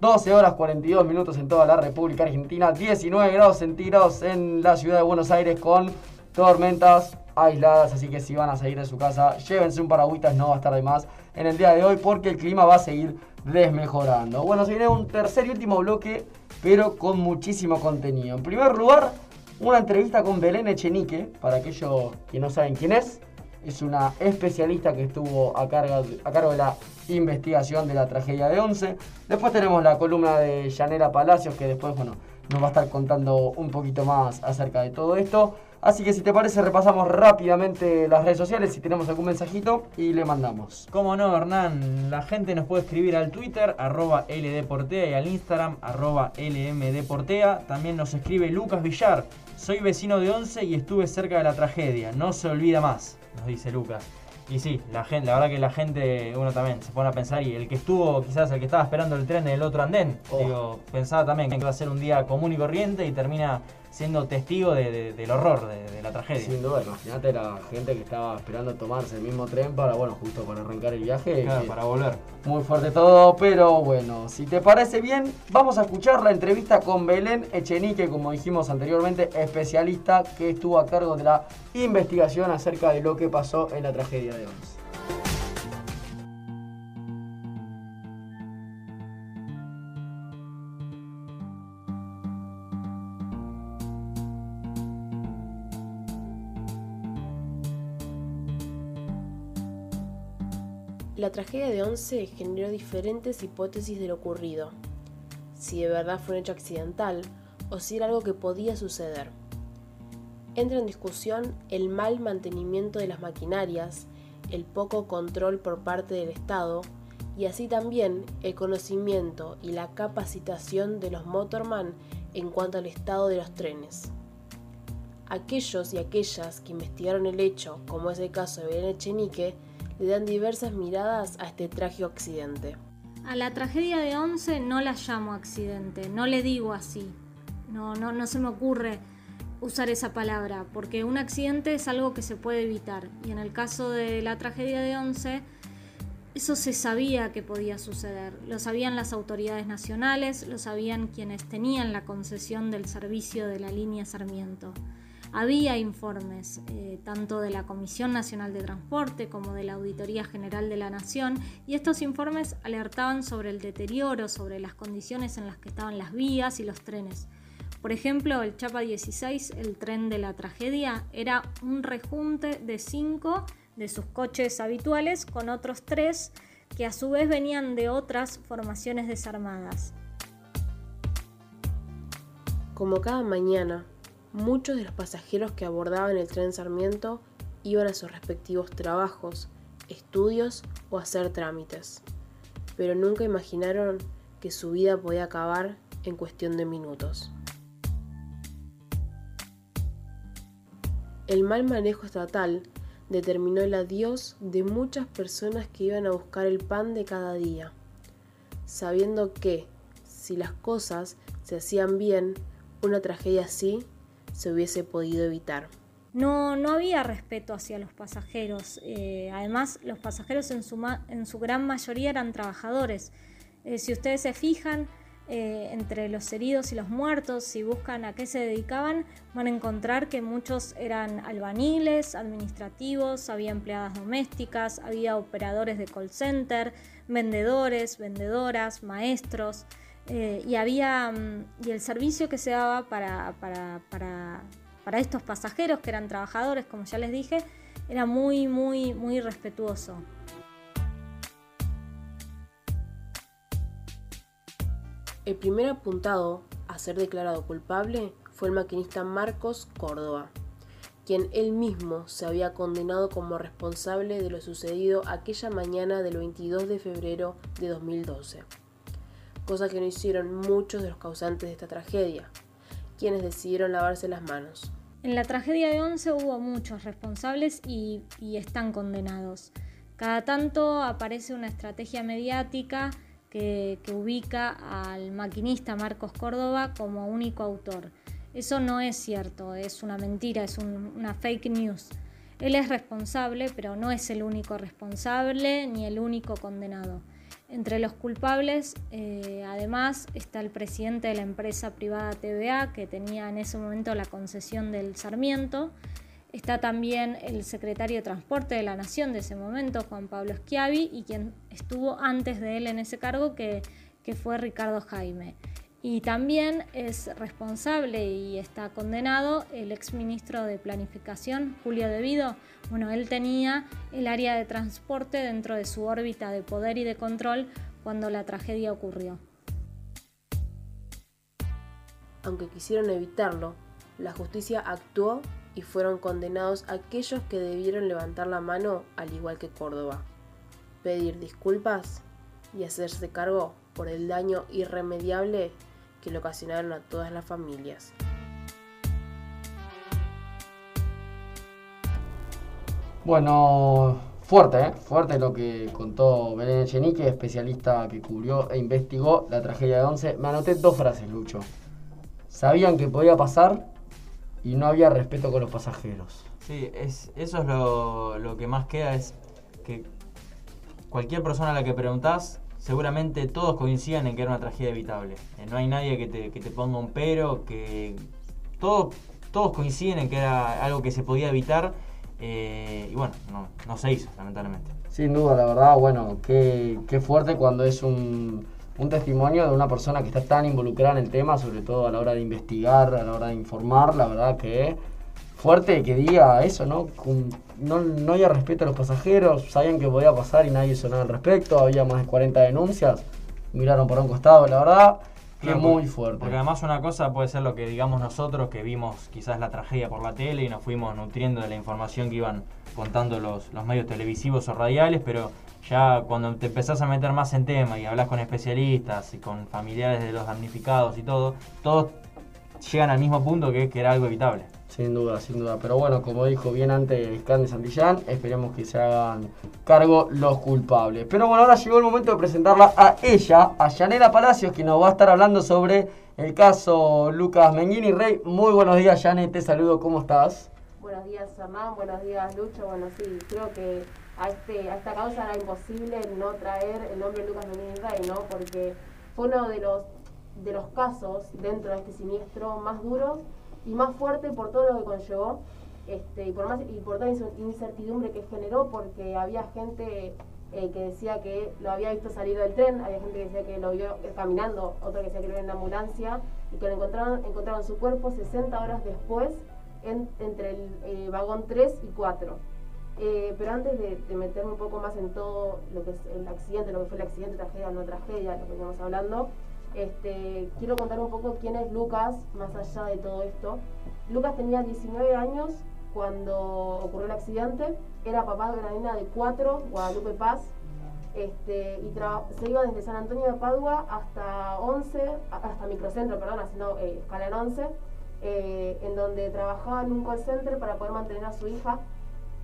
12 horas 42 minutos en toda la República Argentina, 19 grados centígrados en la ciudad de Buenos Aires con tormentas aisladas, así que si van a salir de su casa, llévense un paragüitas, no va a estar de más en el día de hoy porque el clima va a seguir desmejorando. Bueno, se viene un tercer y último bloque, pero con muchísimo contenido. En primer lugar, una entrevista con Belén Echenique, para aquellos que no saben quién es. Es una especialista que estuvo a cargo, a cargo de la investigación de la tragedia de Once. Después tenemos la columna de Yanela Palacios, que después bueno, nos va a estar contando un poquito más acerca de todo esto. Así que si te parece, repasamos rápidamente las redes sociales, si tenemos algún mensajito, y le mandamos. Como no, Hernán, la gente nos puede escribir al Twitter, arroba LDportea, y al Instagram, arroba LMDportea. También nos escribe Lucas Villar. Soy vecino de Once y estuve cerca de la tragedia. No se olvida más, nos dice Lucas. Y sí, la gente, la verdad que la gente, uno también se pone a pensar, y el que estuvo, quizás el que estaba esperando el tren en el otro andén, Oh. digo, pensaba también que iba a ser un día común y corriente y termina siendo testigo de- de- del horror, de, de la tragedia. Sin duda, imagínate la gente que estaba esperando tomarse el mismo tren para, bueno, justo para arrancar el viaje. Claro, para volver. Muy fuerte todo, pero bueno, si te parece bien, vamos a escuchar la entrevista con Belén Echenique, como dijimos anteriormente, especialista que estuvo a cargo de la investigación acerca de lo que pasó en la tragedia de Once. La tragedia de Once generó diferentes hipótesis de lo ocurrido. Si de verdad fue un hecho accidental o si era algo que podía suceder. Entra en discusión el mal mantenimiento de las maquinarias, el poco control por parte del Estado y así también el conocimiento y la capacitación de los motorman en cuanto al estado de los trenes. Aquellos y aquellas que investigaron el hecho, como es el caso de Belén Echenique, le dan diversas miradas a este trágico accidente. A la tragedia de Once no la llamo accidente, no le digo así. No, no, no se me ocurre usar esa palabra, porque un accidente es algo que se puede evitar. Y en el caso de la tragedia de Once, eso se sabía que podía suceder. Lo sabían las autoridades nacionales, lo sabían quienes tenían la concesión del servicio de la línea Sarmiento. Había informes eh, tanto de la Comisión Nacional de Transporte como de la Auditoría General de la Nación y estos informes alertaban sobre el deterioro, sobre las condiciones en las que estaban las vías y los trenes. Por ejemplo, el Chapa 16, el tren de la tragedia, era un rejunte de cinco de sus coches habituales con otros tres que a su vez venían de otras formaciones desarmadas. Como cada mañana, muchos de los pasajeros que abordaban el tren Sarmiento iban a sus respectivos trabajos, estudios o hacer trámites, pero nunca imaginaron que su vida podía acabar en cuestión de minutos. El mal manejo estatal determinó el adiós de muchas personas que iban a buscar el pan de cada día, sabiendo que, si las cosas se hacían bien, una tragedia así se hubiese podido evitar. No, no había respeto hacia los pasajeros. Eh, además, los pasajeros en su, en su, gran mayoría eran trabajadores. Eh, si ustedes se fijan, eh, entre los heridos y los muertos, si buscan a qué se dedicaban, van a encontrar que muchos eran albaniles, administrativos, había empleadas domésticas, había operadores de call center, vendedores, vendedoras, maestros. Eh, y había mm, el servicio que se daba para, estos pasajeros que eran trabajadores, como ya les dije, era muy, muy, muy respetuoso. El primer apuntado a ser declarado culpable fue el maquinista Marcos Córdoba, quien él mismo se había condenado como responsable de lo sucedido aquella mañana del 22 de febrero de 2012, cosa que no hicieron muchos de los causantes de esta tragedia, quienes decidieron lavarse las manos. En la tragedia de Once hubo muchos responsables y, y están condenados. Cada tanto aparece una estrategia mediática que, ubica al maquinista Marcos Córdoba como único autor. Eso no es cierto, es una mentira, es una fake news. Él es responsable, pero no es el único responsable ni el único condenado. Entre los culpables, eh, además, está el presidente de la empresa privada TVA, que tenía en ese momento la concesión del Sarmiento, Está también el secretario de Transporte de la Nación de ese momento, Juan Pablo Schiavi, y quien estuvo antes de él en ese cargo, que, fue Ricardo Jaime. Y también es responsable y está condenado el exministro de Planificación, Julio Devido. Bueno, él tenía el área de transporte dentro de su órbita de poder y de control cuando la tragedia ocurrió. Aunque quisieron evitarlo, la justicia actuó y fueron condenados aquellos que debieron levantar la mano al igual que Córdoba, pedir disculpas y hacerse cargo por el daño irremediable que le ocasionaron a todas las familias. Bueno, fuerte, ¿eh? fuerte lo que contó Belén Echenique, especialista que cubrió e investigó la tragedia de Once. Me anoté dos frases, Lucho. Sabían que podía pasar y no había respeto con los pasajeros. Sí, es, eso es lo, que más queda, es que cualquier persona a la que preguntás, seguramente todos coinciden en que era una tragedia evitable. Eh, no hay nadie que te, ponga un pero, que todos, todos coinciden en que era algo que se podía evitar eh, y bueno, no, se hizo, lamentablemente. Sin duda, la verdad, bueno, qué, qué fuerte cuando es un un testimonio de una persona que está tan involucrada en el tema, sobre todo a la hora de investigar, a la hora de informar, la verdad que fuerte que diga eso, ¿no? No, no había respeto a los pasajeros, sabían que podía pasar y nadie hizo nada al respecto, había más de 40 denuncias, miraron por un costado, la verdad, Que Claro, muy porque- fuerte. Porque además una cosa puede ser lo que digamos nosotros, que vimos quizás la tragedia por la tele y nos fuimos nutriendo de la información que iban contando los, los medios televisivos o radiales, pero ya cuando te empezás a meter más en tema y hablas con especialistas y con familiares de los damnificados y todo, todos llegan al mismo punto que que era algo evitable. Sin duda, sin duda. Pero bueno, como dijo bien antes Candy Santillán, esperemos que se hagan cargo los culpables. Pero bueno, ahora llegó el momento de presentarla a ella, a Yanela Palacios, que nos va a estar hablando sobre el caso Lucas Menguini Rey. Muy buenos días, Janet, te saludo, ¿cómo estás? Buenos días, Hernán. Buenos días, Lucho. Bueno, sí, creo que a, este, a esta causa era imposible no traer el nombre Lucas Menini Rey, ¿no? Porque fue uno de los, de los casos dentro de este siniestro más duros y más fuerte por todo lo que conllevó este, y, por más, y por toda incertidumbre que generó, porque había gente eh, que decía que lo había visto salir del tren, había gente que decía que lo vio eh, caminando, otra que decía que lo vio en la ambulancia y que lo encontraron, encontraron su cuerpo 60 horas después en- entre el eh, vagón 3 y 4. Eh, pero antes de, de meterme un poco más en todo lo que es el accidente, lo que fue el accidente, tragedia, no tragedia, lo que veníamos hablando, este, quiero contar un poco quién es Lucas, más allá de todo esto. Lucas tenía 19 años cuando ocurrió el accidente, era papá de una nena de 4, Guadalupe Paz, este, y se iba desde San Antonio de Padua hasta 11, a- hasta Microcentro, perdón, haciendo eh, escala en 11, eh, en donde trabajaba en un call center para poder mantener a su hija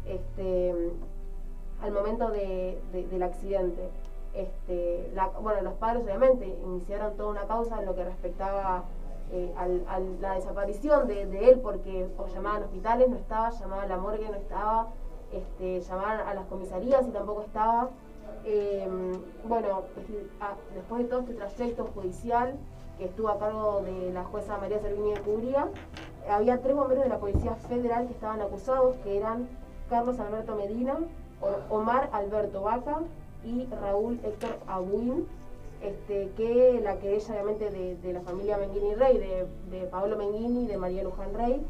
este, al momento de- de- del accidente. Este, bueno, los padres obviamente iniciaron toda una causa en lo que respectaba eh, a la desaparición de, él, porque o llamaban a hospitales, no estaba, llamaban a la morgue, no estaba, este, llamaban a las comisarías y tampoco estaba. Eh, bueno, después de todo este trayecto judicial que estuvo a cargo de la jueza María Servini de Cubría, había tres bomberos de la Policía Federal que estaban acusados, que eran Carlos Alberto Medina, Omar Alberto Vaca y Raúl Héctor Abuin, este, que la querella obviamente de, de la familia Menghini Rey, de, de Paolo Menghini y de María Luján Rey,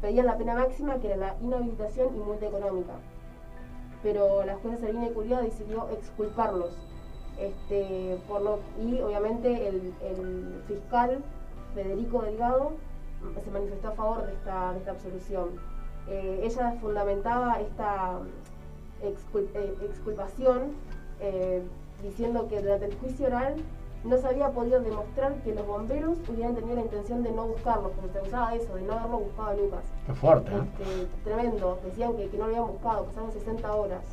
pedían la pena máxima que era la inhabilitación y multa económica. Pero la jueza de Cubría decidió exculparlos. Este, por lo, y obviamente el, el fiscal Federico Delgado se manifestó a favor de esta, de esta absolución. Eh, ella fundamentaba esta excul- eh, exculpación eh, diciendo que durante el juicio oral no se había podido demostrar que los bomberos hubieran tenido la intención de no buscarlo, porque se usaba de eso, de no haberlo buscado a Lucas. Qué fuerte, ¿eh? Este, tremendo, decían que, que no lo habían buscado, pasaron 60 horas.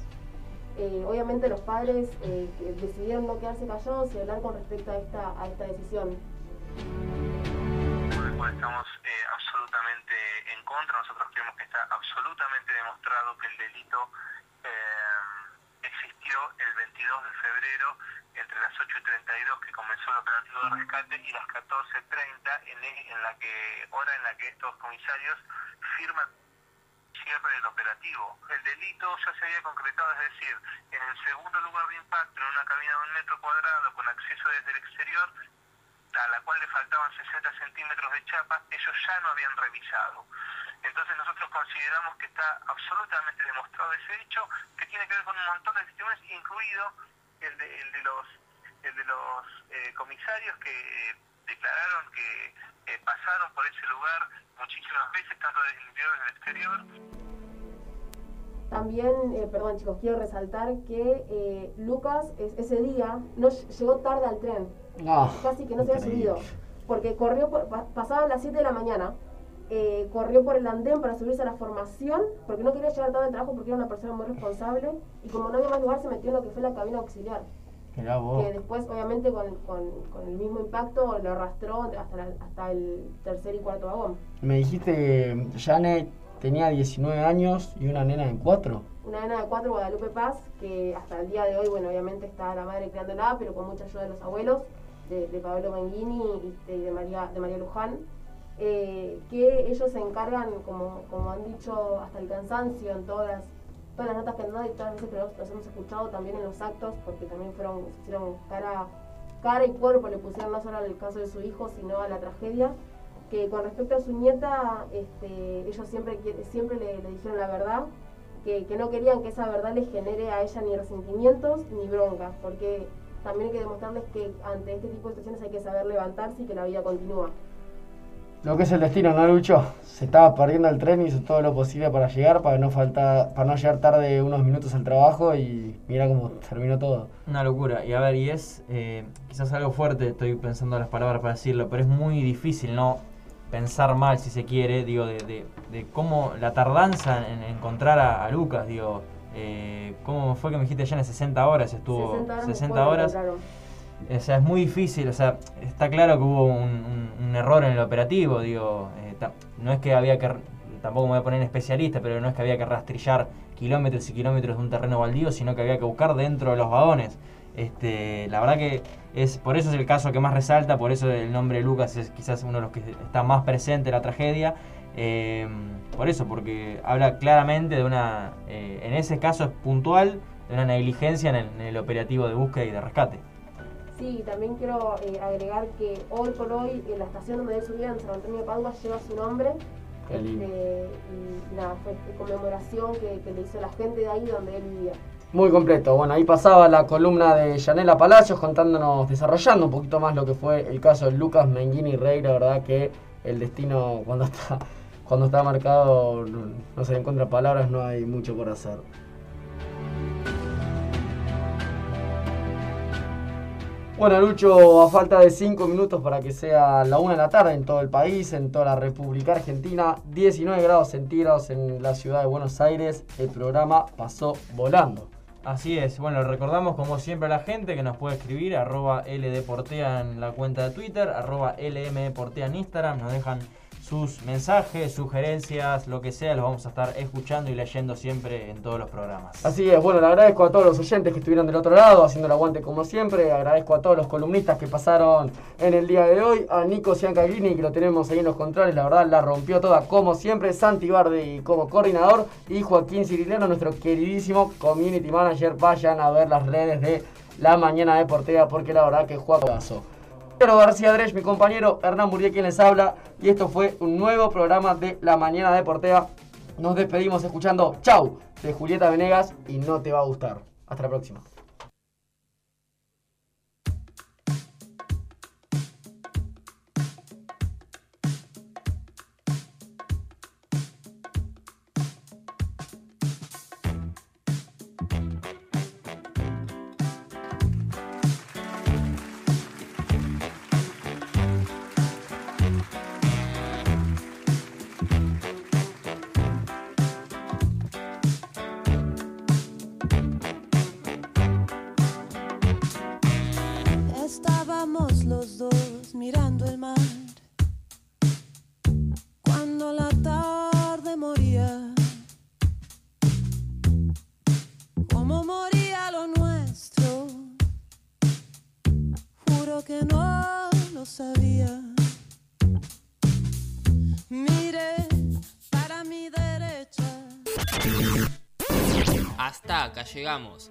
Eh, obviamente los padres eh, que decidieron no quedarse callados y hablar con respecto a esta, a esta decisión. por el cual estamos eh, absolutamente en contra. Nosotros creemos que está absolutamente demostrado que el delito el 22 de febrero entre las 8 y 32 que comenzó el operativo de rescate y las 14.30 en, e- en la que hora en la que estos comisarios firman cierre del operativo. El delito ya se había concretado, es decir, en el segundo lugar de impacto, en una cabina de un metro cuadrado con acceso desde el exterior, a la cual le faltaban 60 centímetros de chapa, ellos ya no habían revisado. Entonces nosotros consideramos que está absolutamente demostrado ese hecho, que tiene que ver con un montón de testimonios, incluido el de, el de los, el de los eh, comisarios que eh, declararon que eh, pasaron por ese lugar muchísimas veces, tanto desde el interior como desde el exterior. También, eh, perdón chicos, quiero resaltar que eh, Lucas es- ese día no ll- llegó tarde al tren, Ah, casi que no se había subido, porque corrió, por- pa- pasaban las 7 de la mañana, eh, corrió por el andén para subirse a la formación, porque no quería llegar tarde al trabajo porque era una persona muy responsable, y como no había más lugar se metió en lo que fue la cabina auxiliar, vos. que después obviamente con, con- con el mismo impacto lo arrastró hasta, la- hasta el tercer y cuarto vagón. Me dijiste Janet tenía 19 años y una nena de 4. una nena de cuatro, Guadalupe Paz, que hasta el día de hoy, bueno, obviamente está la madre criándola, pero con mucha ayuda de los abuelos, de, de Pablo Menghini y de, de María, de María Luján, eh, que ellos se encargan, como, como han dicho hasta el cansancio en todas todas las notas que han dado y todas las veces que los, hemos escuchado también en los actos, porque también fueron, hicieron cara, cara y cuerpo, le pusieron no solo al caso de su hijo, sino a la tragedia, que con respecto a su nieta, este, ellos siempre, siempre le, le dijeron la verdad, que, que no querían que esa verdad les genere a ella ni resentimientos ni broncas, porque también hay que demostrarles que ante este tipo de situaciones hay que saber levantarse y que la vida continúa. Lo que es el destino, ¿no, Lucho? Se estaba perdiendo el tren y hizo todo lo posible para llegar, para no faltar, para no llegar tarde unos minutos al trabajo y mira cómo terminó todo. Una locura. Y a ver, y es eh, quizás algo fuerte, estoy pensando las palabras para decirlo, pero es muy difícil no pensar mal, si se quiere, digo, de, de, de cómo la tardanza en encontrar a, a Lucas, digo, eh, ¿cómo fue que me dijiste ya en 60 horas? Estuvo 60 horas. 60 después lo horas. O sea, es muy difícil, o sea, está claro que hubo un, error en el operativo, digo, eh, no es que había que, tampoco me voy a poner especialista, pero no es que había que rastrillar kilómetros y kilómetros de un terreno baldío, sino que había que buscar dentro de los vagones. Este, la verdad que es por eso es el caso que más resalta, por eso el nombre de Lucas es quizás uno de los que está más presente en la tragedia. eh, por eso, porque habla claramente de una, eh, en ese caso es puntual, de una negligencia en en el operativo de búsqueda y de rescate. Sí, también quiero eh, agregar que hoy por hoy en la estación donde él subía en San Antonio de Padua lleva su nombre. Este, y nada, fue conmemoración que, que le hizo la gente de ahí donde él vivía. Muy completo. Bueno, ahí pasaba la columna de Yanela Palacios contándonos, desarrollando un poquito más lo que fue el caso de Lucas Menguini Rey. La verdad que el destino cuando está, cuando está marcado no, se encuentra palabras, no hay mucho por hacer. Bueno, Lucho, a falta de 5 minutos para que sea la 1 de la tarde en todo el país, en toda la República Argentina, 19 grados centígrados en la ciudad de Buenos Aires, el programa pasó volando. Así es, bueno, recordamos como siempre a la gente que nos puede escribir arroba LDportea en la cuenta de Twitter, arroba LMDportea en Instagram, nos dejan sus mensajes, sugerencias, lo que sea, los vamos a estar escuchando y leyendo siempre en todos los programas. Así es, bueno, le agradezco a todos los oyentes que estuvieron del otro lado, haciendo el aguante como siempre. Agradezco a todos los columnistas que pasaron en el día de hoy. A Nico Ciancaglini, que lo tenemos ahí en los controles, la verdad la rompió toda como siempre. Santi Bardi como coordinador y Joaquín Cirileno, nuestro queridísimo community manager. Vayan a ver las redes de La Mañana Deportiva porque la verdad que juega. Pedro García Dresch, mi compañero Hernán Muriel quien les habla y esto fue un nuevo programa de La Mañana Deportea. Nos despedimos escuchando Chau de Julieta Venegas y no te va a gustar. Hasta la próxima.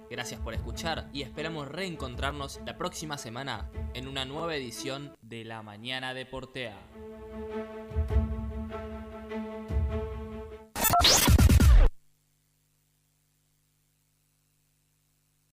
Gracias por escuchar y esperamos reencontrarnos la próxima semana en una nueva edición de La Mañana de Portea.